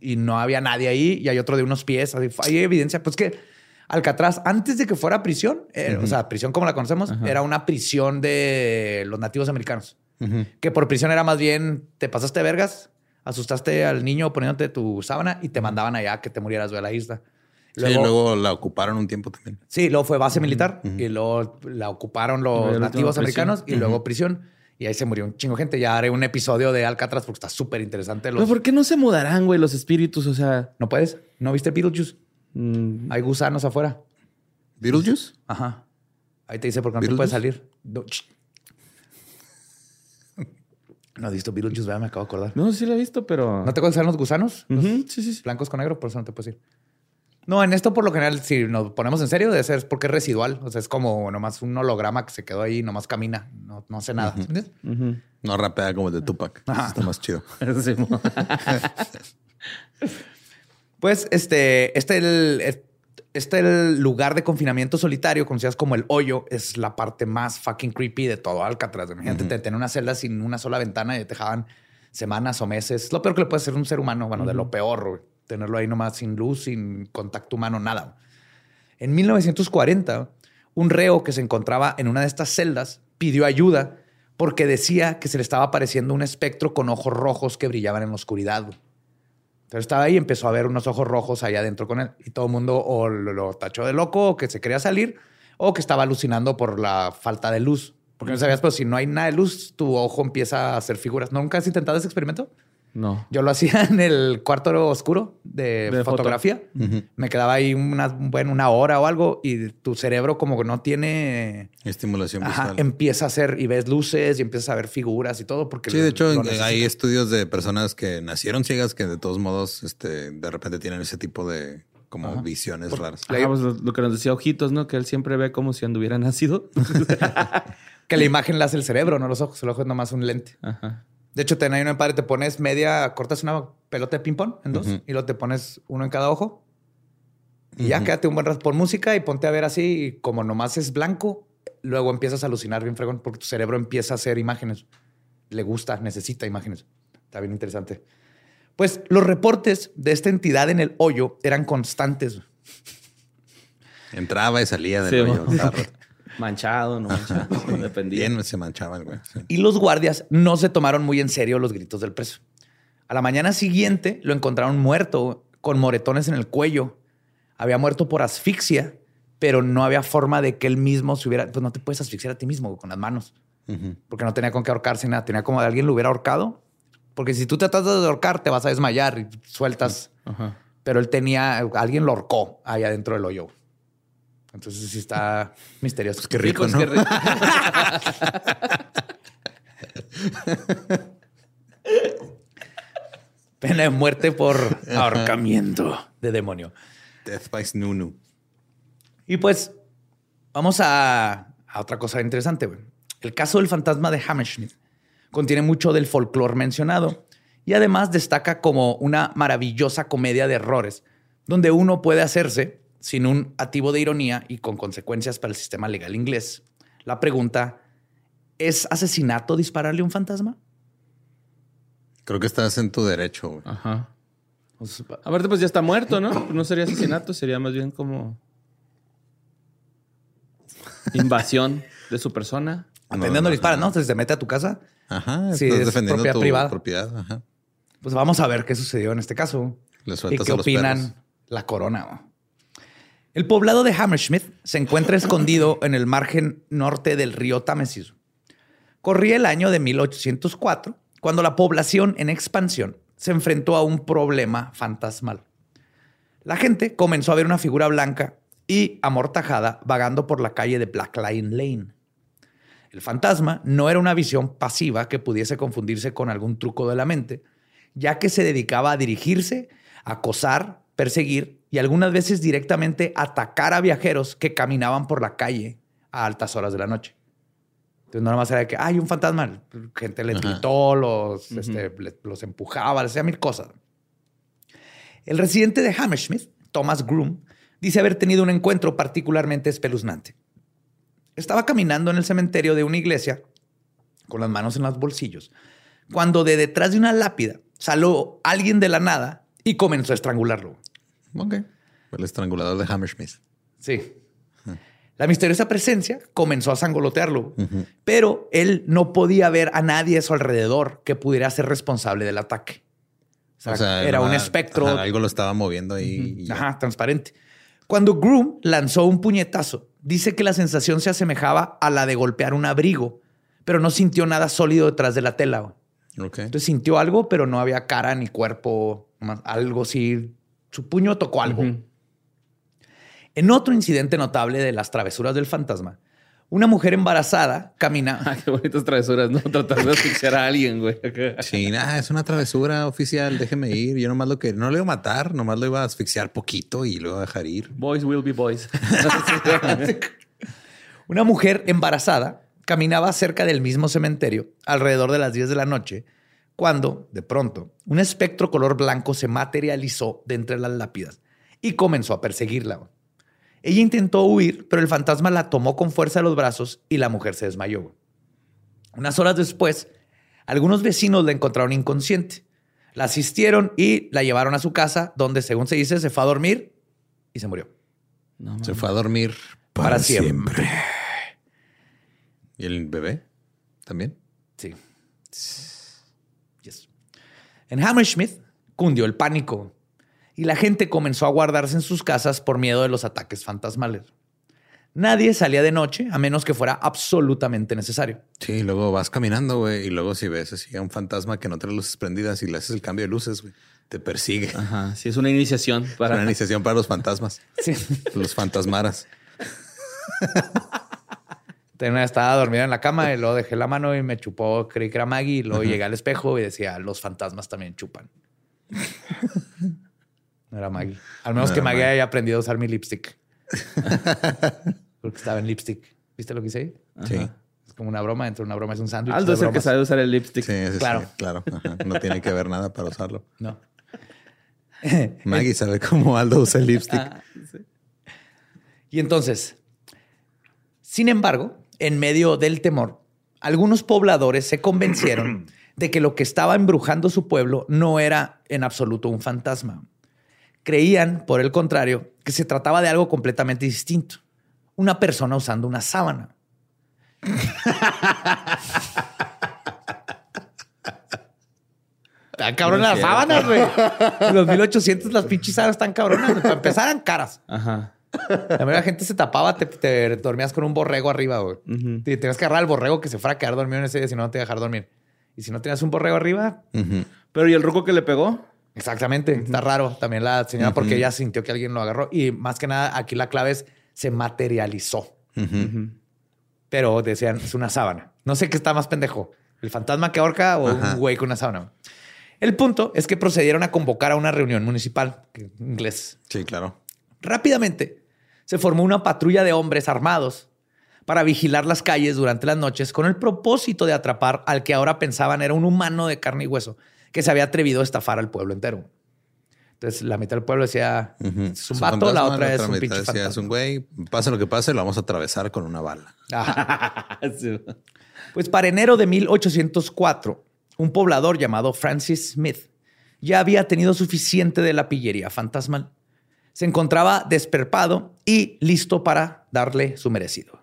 y no había nadie ahí. Y hay otro de unos pies. así, Hay evidencia. Pues que Alcatraz, antes de que fuera prisión, eh, o sea, prisión como la conocemos, era una prisión de los nativos americanos. Que por prisión era más bien te pasaste vergas, asustaste al niño poniéndote tu sábana y te mandaban allá que te murieras de la isla. sí, luego la ocuparon un tiempo también. Sí, luego fue base militar y luego la ocuparon los Luego nativos americanos y luego prisión. Y ahí se murió un chingo gente. Ya haré un episodio de Alcatraz porque está súper interesante. Los... Pero ¿por qué no se mudarán, güey, los espíritus? O sea, ¿No puedes? ¿No viste Beetlejuice? Mm, Hay gusanos afuera. ¿Beetlejuice? Ajá. Ahí te dice por qué no te puedes salir. No, No has visto Beetlejuice, ¿verdad? Me acabo de acordar. no sí lo he visto, pero. ¿No te acuerdas los gusanos? Los sí, sí, sí. blancos con negro, por eso no te puedes ir. No, en esto por lo general, si nos ponemos en serio, debe ser porque es residual. O sea, es como nomás un holograma que se quedó ahí y nomás camina. No, no hace nada. ¿Entiendes? Ujú. No rapea como el de Tupac. Eso. Está más chido. Pues este, este, el, este el lugar de confinamiento solitario, conocidas como el hoyo, es la parte más fucking creepy de todo Alcatraz. Imagínate te- tener una celda sin una sola ventana y te dejaban semanas o meses. Es lo peor que le puede hacer un ser humano, bueno, de lo peor, tenerlo ahí nomás sin luz, sin contacto humano, nada. En 1940, un reo que se encontraba en una de estas celdas pidió ayuda porque decía que se le estaba apareciendo un espectro con ojos rojos que brillaban en la oscuridad. Entonces estaba ahí y empezó a ver unos ojos rojos allá adentro con él. Y todo el mundo o lo, lo tachó de loco o que se quería salir o que estaba alucinando por la falta de luz. Porque no sabías, pero si no hay nada de luz, tu ojo empieza a hacer figuras. ¿Nunca has intentado ese experimento? No. Yo lo hacía en el cuarto oscuro de, De foto. fotografía. Me quedaba ahí una, bueno, una hora o algo y tu cerebro como que no tiene... Estimulación Ajá, visual. empieza a hacer y ves luces y empiezas a ver figuras y todo porque Sí, lo- de hecho, hay estudios de personas que nacieron ciegas que de todos modos, este, de repente tienen ese tipo de como visiones raras. Ah, pues lo, lo que nos decía Ojitos, ¿no? Que él siempre ve como si anduviera nacido. Que la imagen la hace el cerebro, no los ojos. El ojo es nomás un lente. Ajá. De hecho, ten ahí un padre, te pones media, cortas una pelota de ping-pong en dos y luego te pones uno en cada ojo. Y ya quédate un buen rato por música y ponte a ver así. Y como nomás es blanco, luego empiezas a alucinar bien fregón porque tu cerebro empieza a hacer imágenes. Le gusta, necesita imágenes. Está bien interesante. Pues los reportes de esta entidad en el hoyo eran constantes. Entraba y salía del Sí, hoyo. Manchado, no manchado. Dependía. Bien se manchaba el güey. sí. y los guardias no se tomaron muy en serio los gritos del preso. A la mañana siguiente lo encontraron muerto con moretones en el cuello. Había muerto por asfixia, pero no había forma de que él mismo se hubiera... Pues no te puedes asfixiar a ti mismo con las manos, porque no tenía con qué ahorcarse nada. Tenía como de alguien lo hubiera ahorcado. Porque si tú tratas de ahorcar, te vas a desmayar y sueltas. Ajá. Pero él tenía... Alguien lo ahorcó ahí adentro del hoyo. Entonces sí está misterioso. Pues qué rico, Pues ¿no? qué rico. Pena de muerte por ahorcamiento de demonio. Death by Snunu. Y pues vamos a, a otra cosa interesante. güey. El caso del fantasma de Hammerschmidt contiene mucho del folclore mencionado y además destaca como una maravillosa comedia de errores donde uno puede hacerse sin un ativo de ironía y con consecuencias para el sistema legal inglés. La pregunta, ¿es asesinato dispararle a un fantasma? Creo que estás en tu derecho, güey. Ajá. Pues, Aparte, pues ya está muerto, ¿no? No sería asesinato, sería más bien como invasión de su persona. Aprendiendo no, a disparar, ajá. ¿no? Si se mete a tu casa, Ajá, estás es defendiendo propiedad tu privada. propiedad. Ajá. pues vamos a ver qué sucedió en este caso. Le ¿Y qué a los opinan perros. la corona? El poblado de Hammersmith se encuentra escondido en el margen norte del río Támesis. Corría el año de 1804, cuando la población en expansión se enfrentó a un problema fantasmal. La gente comenzó a ver una figura blanca y amortajada vagando por la calle de Black Lion Lane. El fantasma no era una visión pasiva que pudiese confundirse con algún truco de la mente, ya que se dedicaba a dirigirse, acosar, perseguir y algunas veces directamente atacar a viajeros que caminaban por la calle a altas horas de la noche. Entonces no nada más era de que hay un fantasma, gente le gritó, los, este, los empujaba, les hacía mil cosas. El residente de Hammersmith, Thomas Groom, dice haber tenido un encuentro particularmente espeluznante. Estaba caminando en el cementerio de una iglesia con las manos en los bolsillos, cuando de detrás de una lápida salió alguien de la nada y comenzó a estrangularlo. Ok. El estrangulador de Hammersmith. Sí. La misteriosa presencia comenzó a sangolotearlo, pero él no podía ver a nadie a su alrededor que pudiera ser responsable del ataque. O sea, era un espectro. algo lo estaba moviendo ahí. Ajá, transparente. Cuando Groom lanzó un puñetazo, dice que la sensación se asemejaba a la de golpear un abrigo, pero no sintió nada sólido detrás de la tela. Entonces sintió algo, pero no había cara ni cuerpo, algo así. Su puño tocó algo. En otro incidente notable de las travesuras del fantasma, una mujer embarazada camina. Ah, qué bonitas travesuras, ¿no? Tratar de asfixiar a alguien, güey. Sí, nada, es una travesura oficial. Déjeme ir. Yo nomás lo que no le iba a matar, nomás lo iba a asfixiar poquito y lo iba a dejar ir. Boys will be boys. una mujer embarazada caminaba cerca del mismo cementerio alrededor de las 10 de la noche cuando, de pronto, un espectro color blanco se materializó de entre las lápidas y comenzó a perseguirla. Ella intentó huir, pero el fantasma la tomó con fuerza de los brazos y la mujer se desmayó. Unas horas después, algunos vecinos la encontraron inconsciente. La asistieron y la llevaron a su casa, donde, según se dice, se fue a dormir y se murió. se fue a dormir para, siempre. ¿Y el bebé también? Sí. En Hammersmith cundió el pánico y la gente comenzó a guardarse en sus casas por miedo de los ataques fantasmales. Nadie salía de noche a menos que fuera absolutamente necesario. Sí, luego vas caminando, güey, y luego si ves así a un fantasma que no trae luces prendidas y le haces el cambio de luces, güey, te persigue. Ajá, sí, es una iniciación para... una iniciación para los fantasmas. Sí. Los fantasmaras. Tenía, estaba dormida en la cama y luego dejé la mano y me chupó, creí que era Maggie, y luego llegué al espejo y decía, los fantasmas también chupan. No era Maggie. Al menos que Maggie haya aprendido a usar mi lipstick. Porque estaba en lipstick. ¿Viste lo que hice Sí. Es como una broma. Entre una broma es un sándwich. Aldo es el que sabe usar el lipstick. Sí, claro. claro. No tiene que ver nada para usarlo. No. Maggie sabe cómo Aldo usa el lipstick. Ah, y entonces, sin embargo, en medio del temor, algunos pobladores se convencieron de que lo que estaba embrujando su pueblo no era en absoluto un fantasma, Creían, por el contrario, que se trataba de algo completamente distinto. Una persona usando una sábana. Están cabronas las sábanas, güey. En los 1800 las pinches sábanas están cabronas. Para empezar eran caras. Ajá. La mayoría gente se tapaba, te, dormías con un borrego arriba, güey. Tenías que agarrar al borrego que se fuera a quedar dormido en ese día, si no, no te iba a dejar dormir. Y si no tenías un borrego arriba. Pero ¿y el ruco que le pegó? Exactamente. Está raro también la señora porque ella sintió que alguien lo agarró. Y más que nada, aquí la clave es se materializó. Pero decían, es una sábana. No sé qué está más pendejo. ¿El fantasma que ahorca o un güey con una sábana? El punto es que procedieron a convocar a una reunión municipal, inglés. Sí, claro. Rápidamente se formó una patrulla de hombres armados para vigilar las calles durante las noches con el propósito de atrapar al que ahora pensaban era un humano de carne y hueso que se había atrevido a estafar al pueblo entero. Entonces, la mitad del pueblo decía, es un vato, la otra es un pinche decía, Es un güey, pase lo que pase, lo vamos a atravesar con una bala. Pues para enero de 1804, un poblador llamado Francis Smith ya había tenido suficiente de la pillería fantasmal. Se encontraba desperpado y listo para darle su merecido.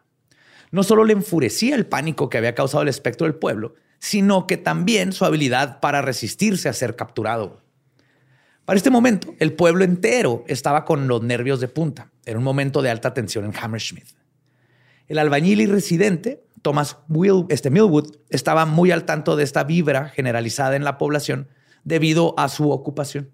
No solo le enfurecía el pánico que había causado el espectro del pueblo, sino que también su habilidad para resistirse a ser capturado. Para este momento, el pueblo entero estaba con los nervios de punta. Era un momento de alta tensión en Hammersmith. El albañil y residente, Thomas Will, este Millwood, estaba muy al tanto de esta vibra generalizada en la población debido a su ocupación.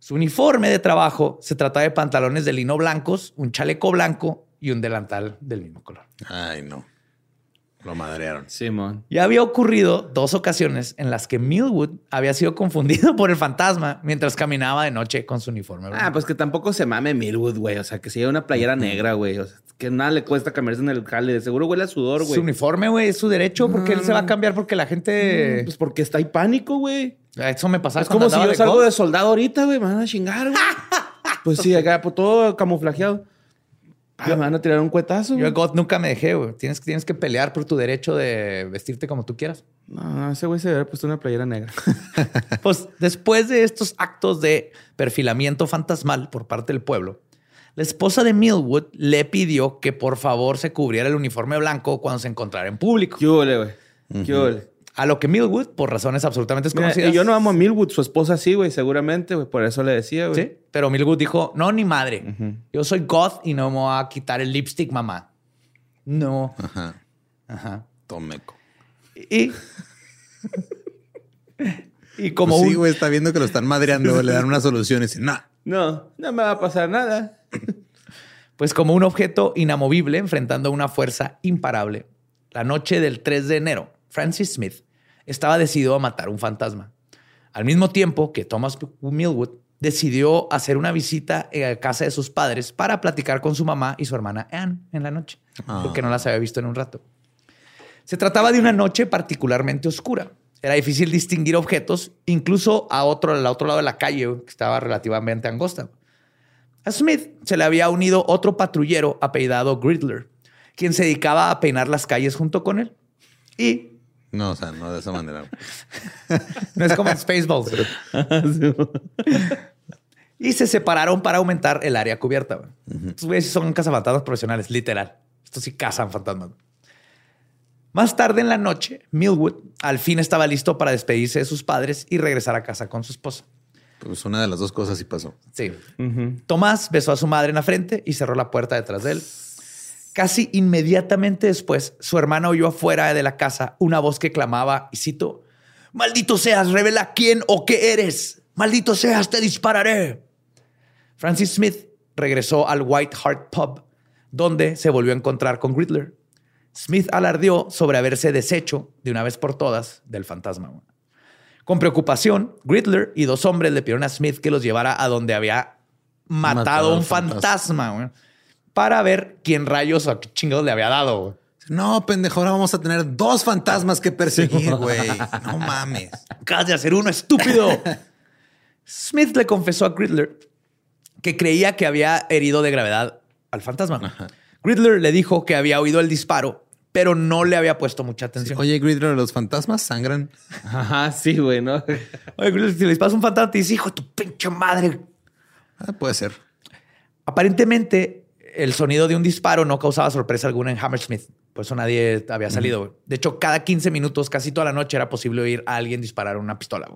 Su uniforme de trabajo se trataba de pantalones de lino blancos, un chaleco blanco y un delantal del mismo color. Ay, no. Lo madrearon. Simón. Ya había ocurrido dos ocasiones en las que Millwood había sido confundido por el fantasma mientras caminaba de noche con su uniforme. blanco. Ah, pues que tampoco se mame Millwood, güey. O sea, que si hay una playera negra, güey. O sea, que nada le cuesta cambiarse en el jale. De seguro huele a sudor, su güey. uniforme, güey, es su derecho porque él se va a cambiar porque la gente... Pues porque está ahí pánico, güey. Eso me pasaba Es como si yo salgo de soldado ahorita, güey. Me van a chingar, güey. pues sí, acá pues, todo camuflajeado. Ah, me van a tirar un cuetazo. Yo God nunca me dejé, güey. Tienes, tienes que pelear por tu derecho de vestirte como tú quieras. No, no, ese güey se había puesto una playera negra. Pues después de estos actos de perfilamiento fantasmal por parte del pueblo, la esposa de Millwood le pidió que por favor se cubriera el uniforme blanco cuando se encontrara en público. ¿Qué güey? ¿Qué? A lo que Millwood, por razones absolutamente desconocidas, yo no amo a Millwood, su esposa sí, güey, seguramente, güey. Por eso le decía, güey. Sí, pero Millwood dijo, no, ni madre. Yo soy goth y no me voy a quitar el lipstick, mamá. No. Ajá. Ajá. Tomeco. Y... y como Pues un... sí, güey, está viendo que lo están madreando, le dan una solución y dice, nah. No, no me va a pasar nada. Pues como un objeto inamovible enfrentando una fuerza imparable. La noche del 3 de enero, Francis Smith estaba decidido a matar un fantasma. Al mismo tiempo que Thomas Millwood decidió hacer una visita a casa de sus padres para platicar con su mamá y su hermana Anne en la noche, Ah. porque no las había visto en un rato. Se trataba de una noche particularmente oscura. Era difícil distinguir objetos, incluso a otro, al otro lado de la calle, que estaba relativamente angosta. A Smith se le había unido otro patrullero apellidado Gridler, quien se dedicaba a peinar las calles junto con él. Y No, o sea, no de esa manera. no es como en Spaceballs. y se separaron para aumentar el área cubierta. güey. Estos güeyes son cazafantasmas profesionales, literal. Estos sí cazan fantasmas. Más tarde en la noche, Millwood al fin estaba listo para despedirse de sus padres y regresar a casa con su esposa. Pues una de las dos cosas sí pasó. Sí. Tomás besó a su madre en la frente y cerró la puerta detrás de él. Casi inmediatamente después, su hermana oyó afuera de la casa una voz que clamaba, y cito, Maldito seas, revela quién o qué eres. Maldito seas, te dispararé. Francis Smith regresó al White Hart Pub, donde se volvió a encontrar con Gridler. Smith alardeó sobre haberse deshecho de una vez por todas del fantasma. Con preocupación, Gridler y dos hombres le pidieron a Smith que los llevara a donde había matado, Matado a un fantasma. Para ver quién rayos o qué chingados le había dado. No, pendejo, ahora vamos a tener dos fantasmas que perseguir, güey. No mames. Acabas de hacer uno, estúpido. Smith le confesó a Gridler que creía que había herido de gravedad al fantasma. Gridler le dijo que había oído el disparo, pero no le había puesto mucha atención. Oye, Gridler, ¿los fantasmas sangran? Ajá, sí, güey, ¿no? Oye, Gridler, si le disparas un fantasma, te dice, hijo de tu pinche madre. Ah, puede ser. Aparentemente, el sonido de un disparo no causaba sorpresa alguna en Hammersmith. Por eso nadie había salido. De hecho, cada 15 minutos, casi toda la noche, era posible oír a alguien disparar una pistola.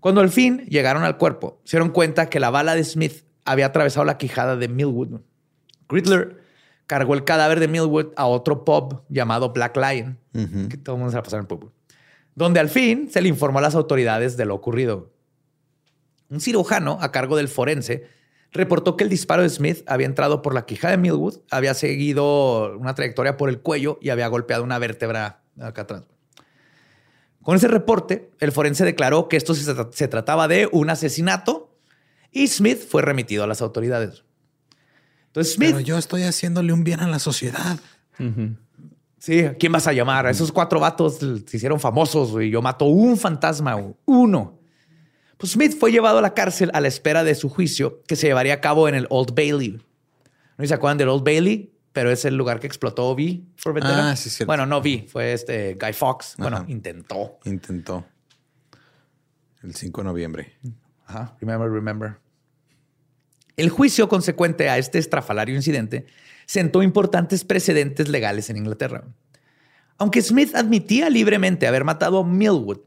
Cuando al fin llegaron al cuerpo, se dieron cuenta que la bala de Smith había atravesado la quijada de Millwood. Gridler cargó el cadáver de Millwood a otro pub llamado Black Lion, que todo el mundo se la pasó en el pub, donde al fin se le informó a las autoridades de lo ocurrido. Un cirujano a cargo del forense reportó que el disparo de Smith había entrado por la quijada de Millwood, había seguido una trayectoria por el cuello y había golpeado una vértebra acá atrás. Con ese reporte, el forense declaró que esto se, tra- se trataba de un asesinato y Smith fue remitido a las autoridades. Entonces Smith, Pero yo estoy haciéndole un bien a la sociedad. sí, ¿a quién vas a llamar? A esos cuatro vatos se hicieron famosos y yo mato un fantasma, uno. Pues Smith fue llevado a la cárcel a la espera de su juicio que se llevaría a cabo en el Old Bailey. ¿No se acuerdan del Old Bailey? Pero es el lugar que explotó V for Vendetta. Ah, sí, cierto. Bueno, no V, fue este Guy Fox. Bueno, Ajá. intentó. Intentó. El 5 de noviembre. Ajá, remember, remember. El juicio consecuente a este estrafalario incidente sentó importantes precedentes legales en Inglaterra. Aunque Smith admitía libremente haber matado a Millwood,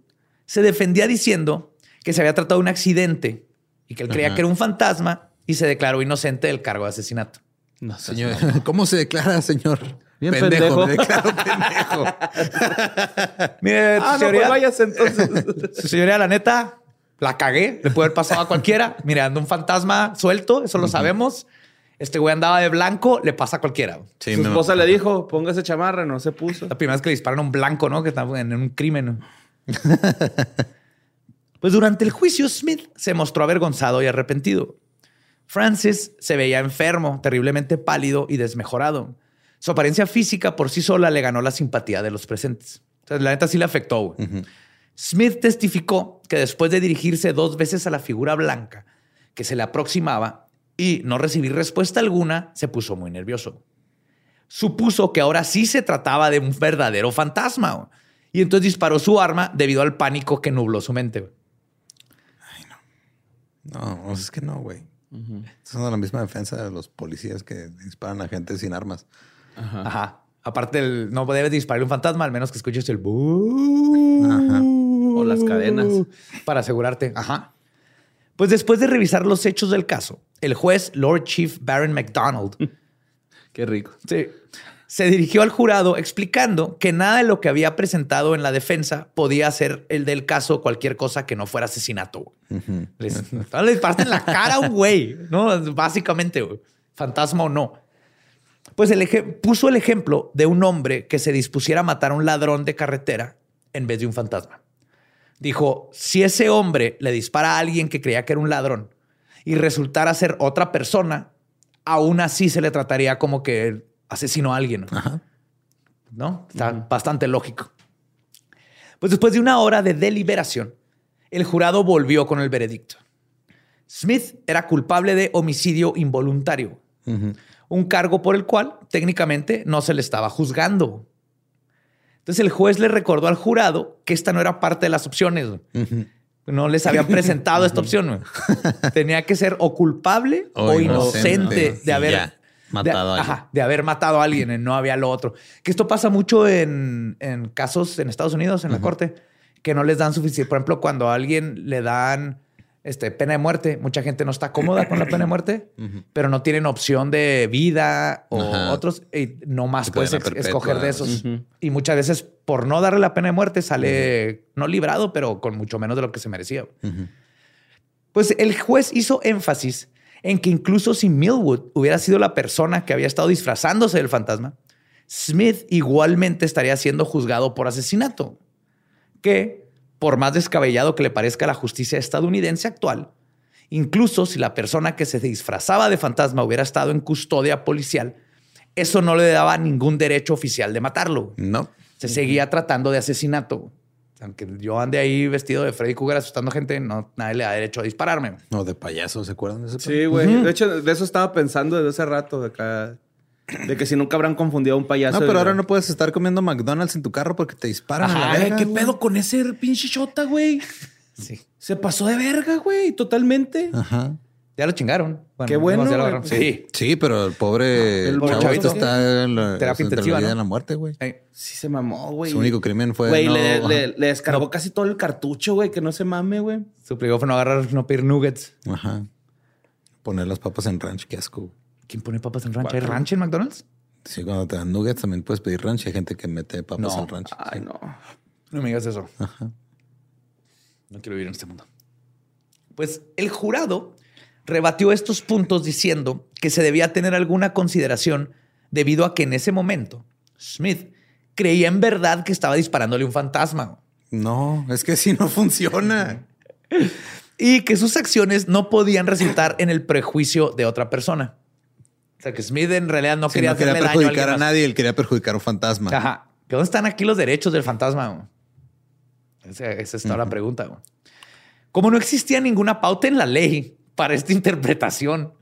se defendía diciendo que se había tratado de un accidente y que él creía Ajá. que era un fantasma y se declaró inocente del cargo de asesinato. No. Señor, ¿cómo se declara, señor? Bien pendejo. Me declaro pendejo. Mire, Ah, su no, señoría- pues vayas entonces. Su señoría, la neta, la cagué. Le puede haber pasado a cualquiera. Mira, anda un fantasma suelto, eso lo sabemos. Este güey andaba de blanco, le pasa a cualquiera. Sí, Su me- esposa le dijo, póngase chamarra, no se puso. La primera vez que le disparan a un blanco, ¿no? Que está en un crimen. Pues durante el juicio, Smith se mostró avergonzado y arrepentido. Francis se veía enfermo, terriblemente pálido y desmejorado. Su apariencia física por sí sola le ganó la simpatía de los presentes. O sea, la neta sí le afectó. Smith testificó que después de dirigirse dos veces a la figura blanca que se le aproximaba y no recibir respuesta alguna, se puso muy nervioso supuso que ahora sí se trataba de un verdadero fantasma. Y entonces disparó su arma debido al pánico que nubló su mente. No, es que no, güey. Es la misma defensa de los policías que disparan a gente sin armas. Ajá. Aparte, el- no debes disparar un fantasma, al menos que escuches el bu O las cadenas. para asegurarte. Ajá. Pues después de revisar los hechos del caso, el juez Lord Chief Baron McDonald Qué rico. Sí. Se dirigió al jurado explicando que nada de lo que había presentado en la defensa podía ser el del caso cualquier cosa que no fuera asesinato. Les, le disparaste en la cara a un güey, ¿no? Básicamente, fantasma o no. Pues el puso el ejemplo de un hombre que se dispusiera a matar a un ladrón de carretera en vez de un fantasma. Dijo, si ese hombre le dispara a alguien que creía que era un ladrón y resultara ser otra persona, aún así se le trataría como que asesinó a alguien. ¿No? Está bastante lógico. Pues después de una hora de deliberación, el jurado volvió con el veredicto. Smith era culpable de homicidio involuntario, un cargo por el cual técnicamente no se le estaba juzgando. Entonces el juez le recordó al jurado que esta no era parte de las opciones. No les habían presentado esta opción. Tenía que ser o culpable o, O inocente, inocente. de haber matado de, a alguien. ajá, de haber matado a alguien. No había lo otro. Que esto pasa mucho en, en casos en Estados Unidos, en la corte, que no les dan suficiente. Por ejemplo, cuando a alguien le dan este, pena de muerte, mucha gente no está cómoda con la pena de muerte, pero no tienen opción de vida o Ajá. otros. Y no más puedes escoger de esos. Y muchas veces, por no darle la pena de muerte, sale no librado, pero con mucho menos de lo que se merecía. Pues el juez hizo énfasis en que incluso si Millwood hubiera sido la persona que había estado disfrazándose del fantasma, Smith igualmente estaría siendo juzgado por asesinato. Que, por más descabellado que le parezca a la justicia estadounidense actual, incluso si la persona que se disfrazaba de fantasma hubiera estado en custodia policial, eso no le daba ningún derecho oficial de matarlo. No. Se seguía tratando de asesinato. Aunque yo ande ahí vestido de Freddy Krueger asustando gente, no, nadie le da derecho a dispararme. No, de payaso, ¿se acuerdan de ese? Sí, güey. De hecho, de eso estaba pensando desde hace rato, de acá. De que si nunca habrán confundido a un payaso. No, pero ahora no puedes estar comiendo McDonald's en tu carro porque te disparan a la Ay, verga, ¿qué güey. pedo con ese pinche chota, güey? Sí. Se pasó de verga, güey, totalmente. Ajá. Ya lo chingaron. Qué bueno. Sí. Sí, pero el pobre El chavo chavito. está en la, Terapia entre intensiva, la vida ¿no? la muerte, güey. Sí. Se mamó, güey. Su único crimen fue Güey, no- le, le, descargó casi todo el cartucho, güey, que no se mame, güey. Su pliego fue no agarrar, no pedir nuggets. Ajá. Poner las papas en ranch, qué asco. ¿Quién pone papas en ranch? ¿Hay ranch en McDonald's? Sí, cuando te dan nuggets también puedes pedir ranch. Hay gente que mete papas No. al ranch. Ay, no. No me digas eso. No quiero vivir en este mundo. Pues el jurado rebatió estos puntos diciendo que se debía tener alguna consideración debido a que en ese momento Smith creía en verdad que estaba disparándole un fantasma No, es que si no funciona. y que sus acciones no podían resultar en el prejuicio de otra persona. O sea, que Smith en realidad no quería no quería hacerle daño a, perjudicar a, nadie, él quería perjudicar a un fantasma. Ajá. ¿Que ¿Dónde están aquí los derechos del fantasma? Esa, esa es toda la pregunta. Como no existía ninguna pauta en la ley para esta interpretación,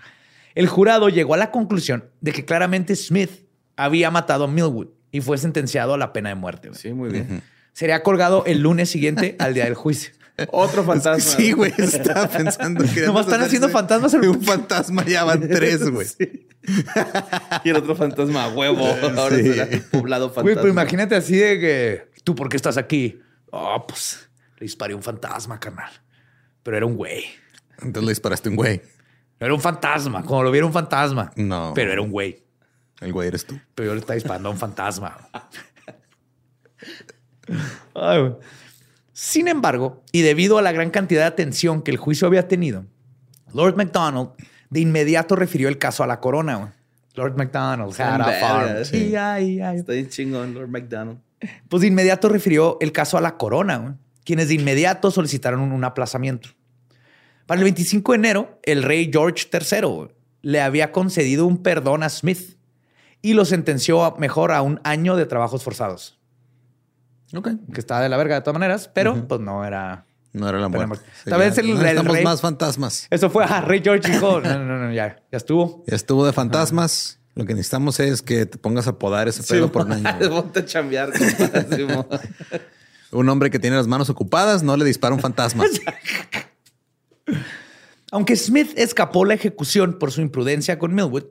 el jurado llegó a la conclusión de que claramente Smith había matado a Millwood y fue sentenciado a la pena de muerte. güey. Sí, muy bien. Sería colgado el lunes siguiente al día del juicio. Otro fantasma. sí, güey. Estaba pensando que Nomás están haciendo fantasmas en- Un fantasma ya van tres, güey. Y el otro fantasma a huevo. Ahora Sí. será poblado fantasma. Güey, pero imagínate así de que tú, ¿por qué estás aquí? Oh, pues le disparé un fantasma, carnal. Pero era un güey. Entonces le disparaste un güey. Era un fantasma, como lo viera un fantasma. No. Pero era un güey. El güey eres tú. Pero yo le estaba disparando a un fantasma. Ay. Sin embargo, y debido a la gran cantidad de atención que el juicio había tenido, Lord MacDonald de inmediato refirió el caso a la corona. güey. Lord McDonald had a farm. Sí. Ay, ay. Está bien chingón, Lord McDonald. Pues de inmediato refirió el caso a la corona, güey, quienes de inmediato solicitaron un, un aplazamiento. Para el 25 de enero, el rey George III le había concedido un perdón a Smith y lo sentenció a- mejor a un año de trabajos forzados, Ok. que estaba de la verga de todas maneras, pero pues no era... No era la muerte. tal vez el- el necesitamos rey- más fantasmas. Eso fue a rey George dijo, no, no, no, no, ya, ya estuvo. Ya estuvo de fantasmas. Lo que necesitamos es que te pongas a podar ese pedo por un año. Ponte a chambear, compadre. Un hombre que tiene las manos ocupadas no le dispara un fantasma. Aunque Smith escapó la ejecución por su imprudencia con Millwood,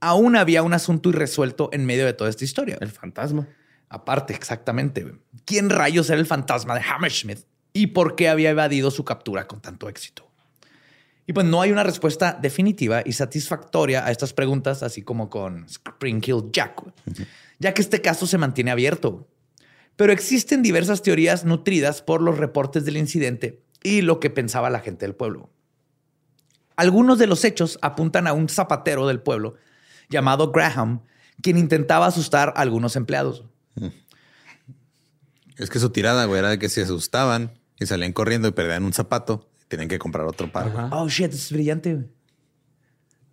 aún había un asunto irresuelto en medio de toda esta historia. El fantasma. Aparte, exactamente. ¿Quién rayos era el fantasma de Hammersmith y por qué había evadido su captura con tanto éxito? Y pues no hay una respuesta definitiva y satisfactoria a estas preguntas, así como con Springhill Jack, ya que este caso se mantiene abierto. Pero existen diversas teorías nutridas por los reportes del incidente y lo que pensaba la gente del pueblo. Algunos de los hechos apuntan a un zapatero del pueblo llamado Graham, quien intentaba asustar a algunos empleados. Es que su tirada, güey, era de que se asustaban y salían corriendo y perdían un zapato. Tienen que comprar otro par. Oh, shit, es brillante.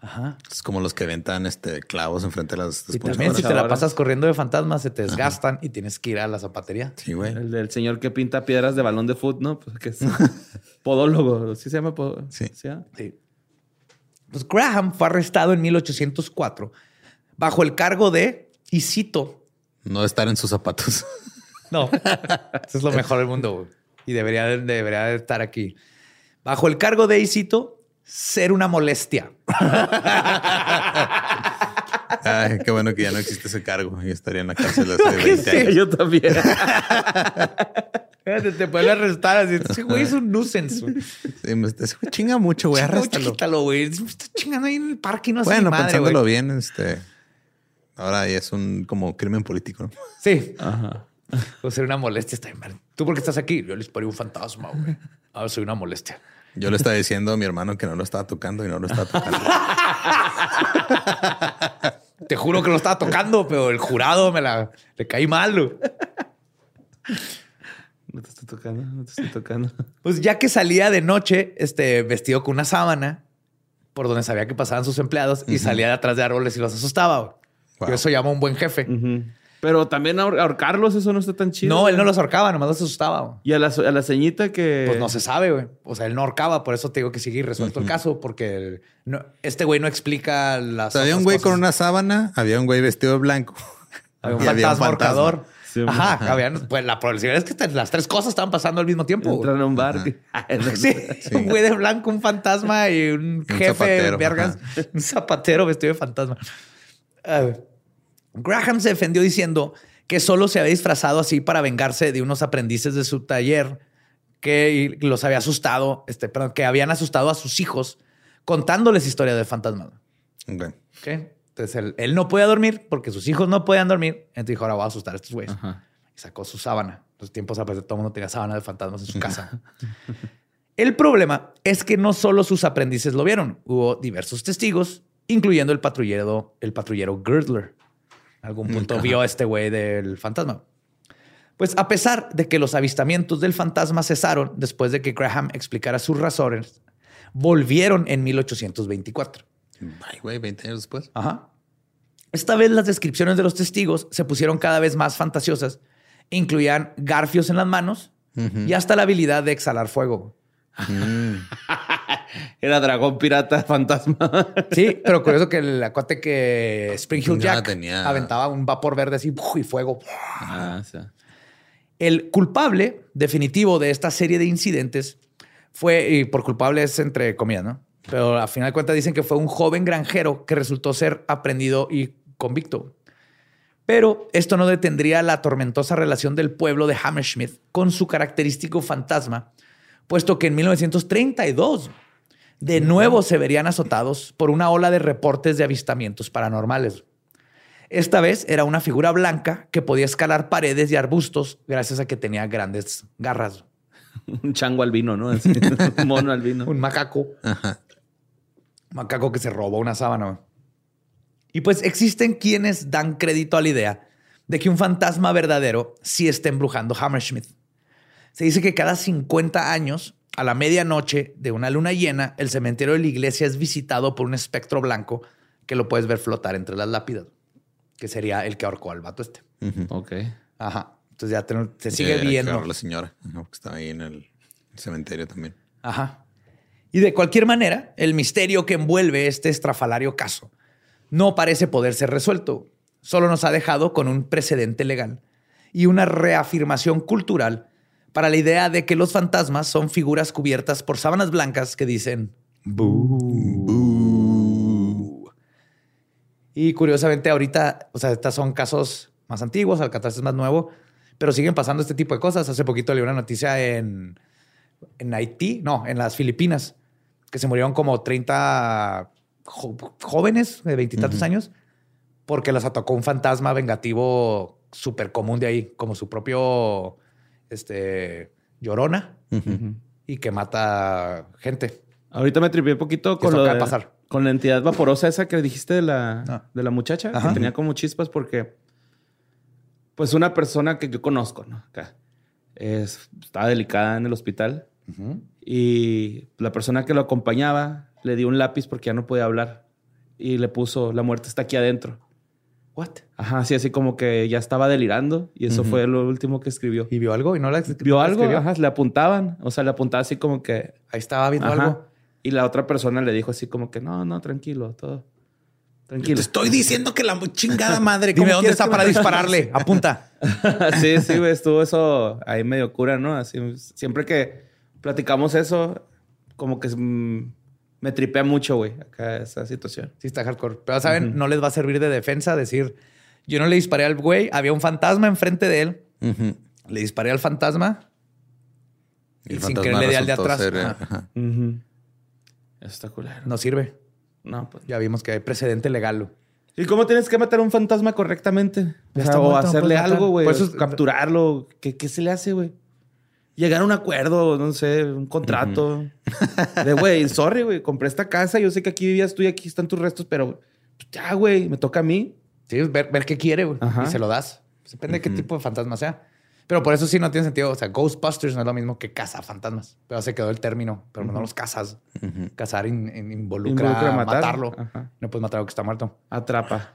Ajá. Es como los que ventan este clavos enfrente de las Y también si te la pasas corriendo de fantasmas, se te desgastan y tienes que ir a la zapatería. Sí, güey. El del señor que pinta piedras de balón de fútbol, ¿no? Pues que es podólogo. ¿Sí se llama? pod- Sí. ah? Sí. Pues Graham fue arrestado en 1804 bajo el cargo de, y cito, No estar en sus zapatos. no, eso es lo mejor del mundo güey. y debería, de- debería de estar aquí. Bajo el cargo de, y cito, ser una molestia. Ay, qué bueno que ya no existe ese cargo y estaría en la cárcel hace que 20 sí. años. Yo también. Fíjate, Te pueden arrestar así. Ese güey es un nuisance. güey. Sí, me- ese güey chinga mucho, güey. Arréstalo. Quítalo, güey. Me Está chingando ahí en el parque y no hace Bueno, madre, pensándolo güey. bien, este. Ahora ya es un como crimen político, ¿no? Sí. Ajá. O ser una molestia está mal. ¿Tú por qué estás aquí? Yo les paré un fantasma, güey. Ahora soy una molestia. Yo le estaba diciendo a mi hermano que no lo estaba tocando y no lo estaba tocando. Te juro que lo estaba tocando, pero el jurado me la le caí mal. güey. No te estoy tocando, no te estoy tocando. Pues ya que salía de noche, este, vestido con una sábana, por donde sabía que pasaban sus empleados, y salía de atrás de árboles y los asustaba. güey. Wow. Yo eso llamo un buen jefe. Pero también ahor- ahorcarlos, eso no está tan chido. No, él no los ahorcaba, nomás los asustaba. güey. Y a la, a la ceñita que. Pues no se sabe, güey. O sea, él no ahorcaba, por eso te digo que sigue resuelto el caso, porque no- este güey no explica las. O sea, había un güey cosas. con una sábana, había un güey vestido de blanco. Había un y había un fantasma fantasma. ahorcador. Sí, Ajá, ajá. habían- pues la probabilidad es que te- las tres cosas estaban pasando al mismo tiempo. Entran a un bar. Sí, Sí. un güey de blanco, un fantasma y un, jefe zapatero, vergas, un zapatero vestido de fantasma. A ver. Graham se defendió diciendo que solo se había disfrazado así para vengarse de unos aprendices de su taller que los había asustado, este, perdón, que habían asustado a sus hijos contándoles historias de fantasmas. Entonces él, él no podía dormir porque sus hijos no podían dormir. Entonces dijo, ahora voy a asustar a estos güeyes. Ajá. Y sacó su sábana. Los tiempos a pesar de todo el mundo tenía sábana de fantasmas en su casa. el problema es que no solo sus aprendices lo vieron. Hubo diversos testigos, incluyendo el patrullero, el patrullero Girdler. Algún punto Ajá. vio a este güey del fantasma. Pues a pesar de que los avistamientos del fantasma cesaron después de que Graham explicara sus razones, volvieron en 1824. Ay, güey, 20 años después. Ajá. Esta vez las descripciones de los testigos se pusieron cada vez más fantasiosas. Incluían garfios en las manos y hasta la habilidad de exhalar fuego. Era dragón pirata fantasma. Sí, pero curioso que el acuate que Spring Hill Jack tenía- aventaba un vapor verde así y fuego. ah. El culpable definitivo de esta serie de incidentes fue, y por culpable es entre comillas, ¿no? Pero a final de cuentas dicen que fue un joven granjero que resultó ser aprendido y convicto. Pero esto no detendría la tormentosa relación del pueblo de Hammersmith con su característico fantasma, puesto que en 1932 de nuevo se verían azotados por una ola de reportes de avistamientos paranormales. Esta vez era una figura blanca que podía escalar paredes y arbustos gracias a que tenía grandes garras. Un chango albino, ¿no? Así, un mono albino. Un macaco. Ajá. macaco que se robó una sábana. Y pues existen quienes dan crédito a la idea de que un fantasma verdadero sí está embrujando Hammersmith. Se dice que cada 50 años, a la medianoche de una luna llena, el cementerio de la iglesia es visitado por un espectro blanco que lo puedes ver flotar entre las lápidas, que sería el que ahorcó al vato este. Ok. Ajá. Entonces ya te- se sigue Eh, viendo. claro, la señora, ajá, porque estaba ahí en el cementerio también. Ajá. Y de cualquier manera, el misterio que envuelve este estrafalario caso no parece poder ser resuelto. Solo nos ha dejado con un precedente legal y una reafirmación cultural para la idea de que los fantasmas son figuras cubiertas por sábanas blancas que dicen "Boo". Y curiosamente ahorita, o sea, estos son casos más antiguos, Alcatraz es más nuevo, pero siguen pasando este tipo de cosas. Hace poquito leí una noticia en, en Haití, no, en las Filipinas, que se murieron como 30 jo- jóvenes de veintitantos años porque los atacó un fantasma vengativo súper común de ahí, como su propio este, llorona y que mata gente. Ahorita me tripié un poquito ¿Qué con es lo lo que va a de- pasar? con la entidad vaporosa esa que dijiste de la, Ah. de la muchacha, Ajá. que tenía como chispas porque, pues una persona que yo conozco, ¿no? Acá, es, estaba delicada en el hospital y la persona que lo acompañaba le dio un lápiz porque ya no podía hablar y le puso, la muerte está aquí adentro. What? Ajá, así, así como que ya estaba delirando y eso fue lo último que escribió. ¿Y vio algo? ¿Y no la ¿Vio no algo? escribió? Ajá, le apuntaban. O sea, le apuntaba así como que... Ahí estaba viendo Ajá. algo. Y la otra persona le dijo así como que, no, no, tranquilo, todo. Tranquilo. Te estoy diciendo que la chingada madre. Dime ¿cómo dónde está para dispararle. Apunta. sí, sí, güey, estuvo eso ahí medio cura, ¿no? Así, siempre que platicamos eso, como que mm, me tripea mucho, güey, acá esa situación. Sí, está hardcore. Pero, ¿saben? No les va a servir de defensa decir, yo no le disparé al güey, había un fantasma enfrente de él, le disparé al fantasma Y y el sin fantasma querer le di al de atrás. ser, eh, Ajá. Eso está culero. No sirve. No, pues. Ya vimos que hay precedente legal. ¿Y cómo tienes que matar a un fantasma correctamente? O, sea, está o muerto, no hacerle matar. algo, güey. Por o eso es- capturarlo. ¿Qué, ¿Qué se le hace, güey? Llegar a un acuerdo, no sé, un contrato. De, güey, sorry, güey, compré esta casa. Yo sé que aquí vivías tú y aquí están tus restos, pero ya, güey, me toca a mí. Sí, ver, ver qué quiere güey, y se lo das. Depende de qué tipo de fantasma sea. Pero por eso sí no tiene sentido. O sea, Ghostbusters no es lo mismo que caza fantasmas. Pero se quedó el término. Pero no los cazas. Cazar in- in- involucra, Involucra matar. matarlo. Ajá. No puedes matar a algo que está muerto. Atrapa.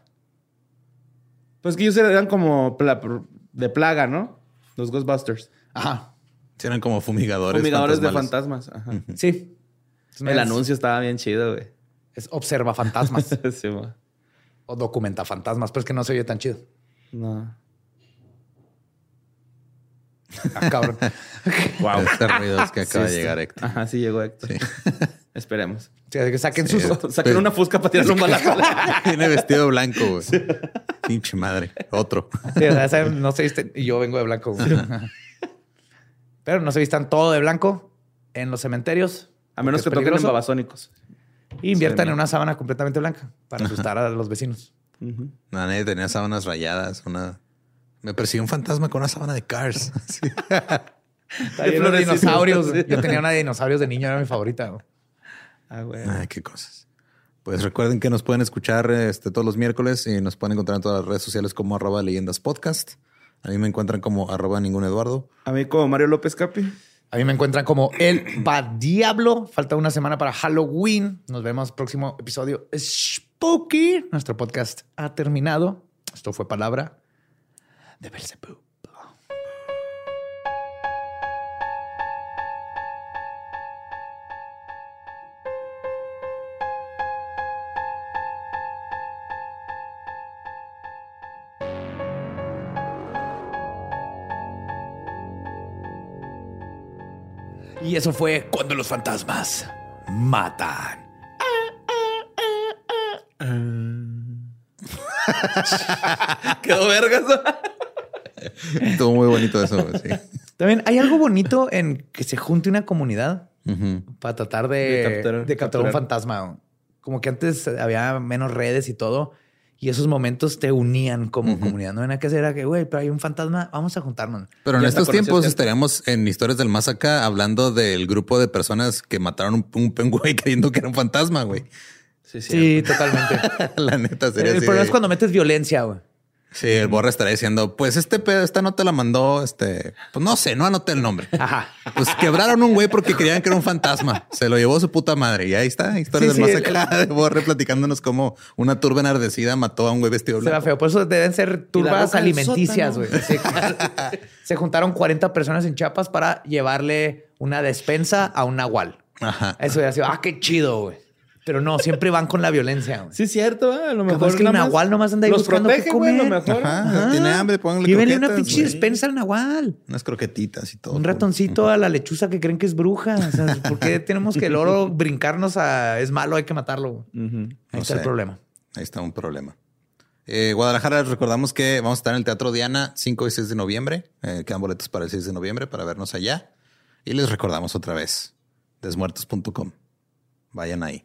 Pues que ellos eran como pla- de plaga, ¿no? Los Ghostbusters. Ajá. Sí, eran como fumigadores. Fumigadores de fantasmas. Ajá. Sí. El anuncio estaba bien chido, güey. Es observa fantasmas Sí, o documenta fantasmas, pero es que no se oye tan chido. no. Ah, cabrón. Wow. Este ruido es que acaba Sí, de sí. llegar Héctor. Ajá, sí llegó Héctor. Esperemos. Sí, que saquen Sí. sus. Saquen una fusca para tirar un balazo. Tiene vestido blanco, güey. Pinche madre. Otro. Sí, o sea, no visten. Y yo vengo de blanco. güey. Pero no se vistan todo de blanco en los cementerios. A menos que toquen en babasónicos. Y inviertan Sí, en una sábana completamente blanca para asustar a los vecinos. Ujú. No, nadie tenía sábanas rayadas. Una... Me persiguió un fantasma con una sábana de Cars. Sí. Hay unos dinosaurios. Yo tenía una de dinosaurios de niño, era mi favorita. güey. Ah, güey. Ay, qué cosas. Pues recuerden que nos pueden escuchar este, todos los miércoles y nos pueden encontrar en todas las redes sociales como arroba leyendas podcast. A mí me encuentran como arroba ningún Eduardo. A mí como Mario López Capi. A mí me encuentran como el va diablo. Falta una semana para Halloween. Nos vemos próximo episodio Spooky. Nuestro podcast ha terminado. Esto fue palabra de Belzebub. Y eso fue cuando los fantasmas matan. Quedó vergas. Estuvo muy bonito eso. Sí. También hay algo bonito en que se junte una comunidad para tratar de, De de capturar- capturar, capturar. un fantasma. Como que antes había menos redes y todo. Y esos momentos te unían como comunidad. No nada que hacer. Era que, güey, pero hay un fantasma, vamos a juntarnos. Pero en estos tiempos estaríamos en historias del más acá hablando del grupo de personas que mataron un, un, güey creyendo que era un fantasma, güey. Sí, Sí, totalmente. la neta sería El así problema es cuando metes violencia, güey. Sí, el borra estaría diciendo, pues este pedo, esta nota la mandó, este, pues no sé, no anoté el nombre. Ajá. Pues quebraron un güey porque creían que era un fantasma. Se lo llevó su puta madre. Y ahí está, historia Sí, del sí, más acá de Borre platicándonos cómo una turba enardecida mató a un güey vestido Será blanco. feo. Por eso deben ser turbas alimenticias, güey. Se, se juntaron 40 personas en Chiapas para llevarle una despensa a un nahual. Ajá. Eso hubiera sido, ah, qué chido, güey. Pero no, siempre van con la violencia, güey. Sí, es cierto, ¿eh? a lo mejor. Capaz que el nahual nomás anda ahí los buscando qué protege, güey, a lo comer. mejor. Ajá. Tiene hambre, pónganle Llévenle una pinche despensa al nahual. Unas croquetitas y todo. Un ratoncito a la lechuza que creen que es bruja. O sea, ¿por qué tenemos que el oro brincarnos a es malo, hay que matarlo? Ahí No está sé. el problema. Ahí está un problema. Eh, Guadalajara, les recordamos que vamos a estar en el Teatro Diana 5 y 6 de noviembre. Eh, quedan boletos para el 6 de noviembre para vernos allá. Y les recordamos otra vez, desmuertos.com. Vayan ahí,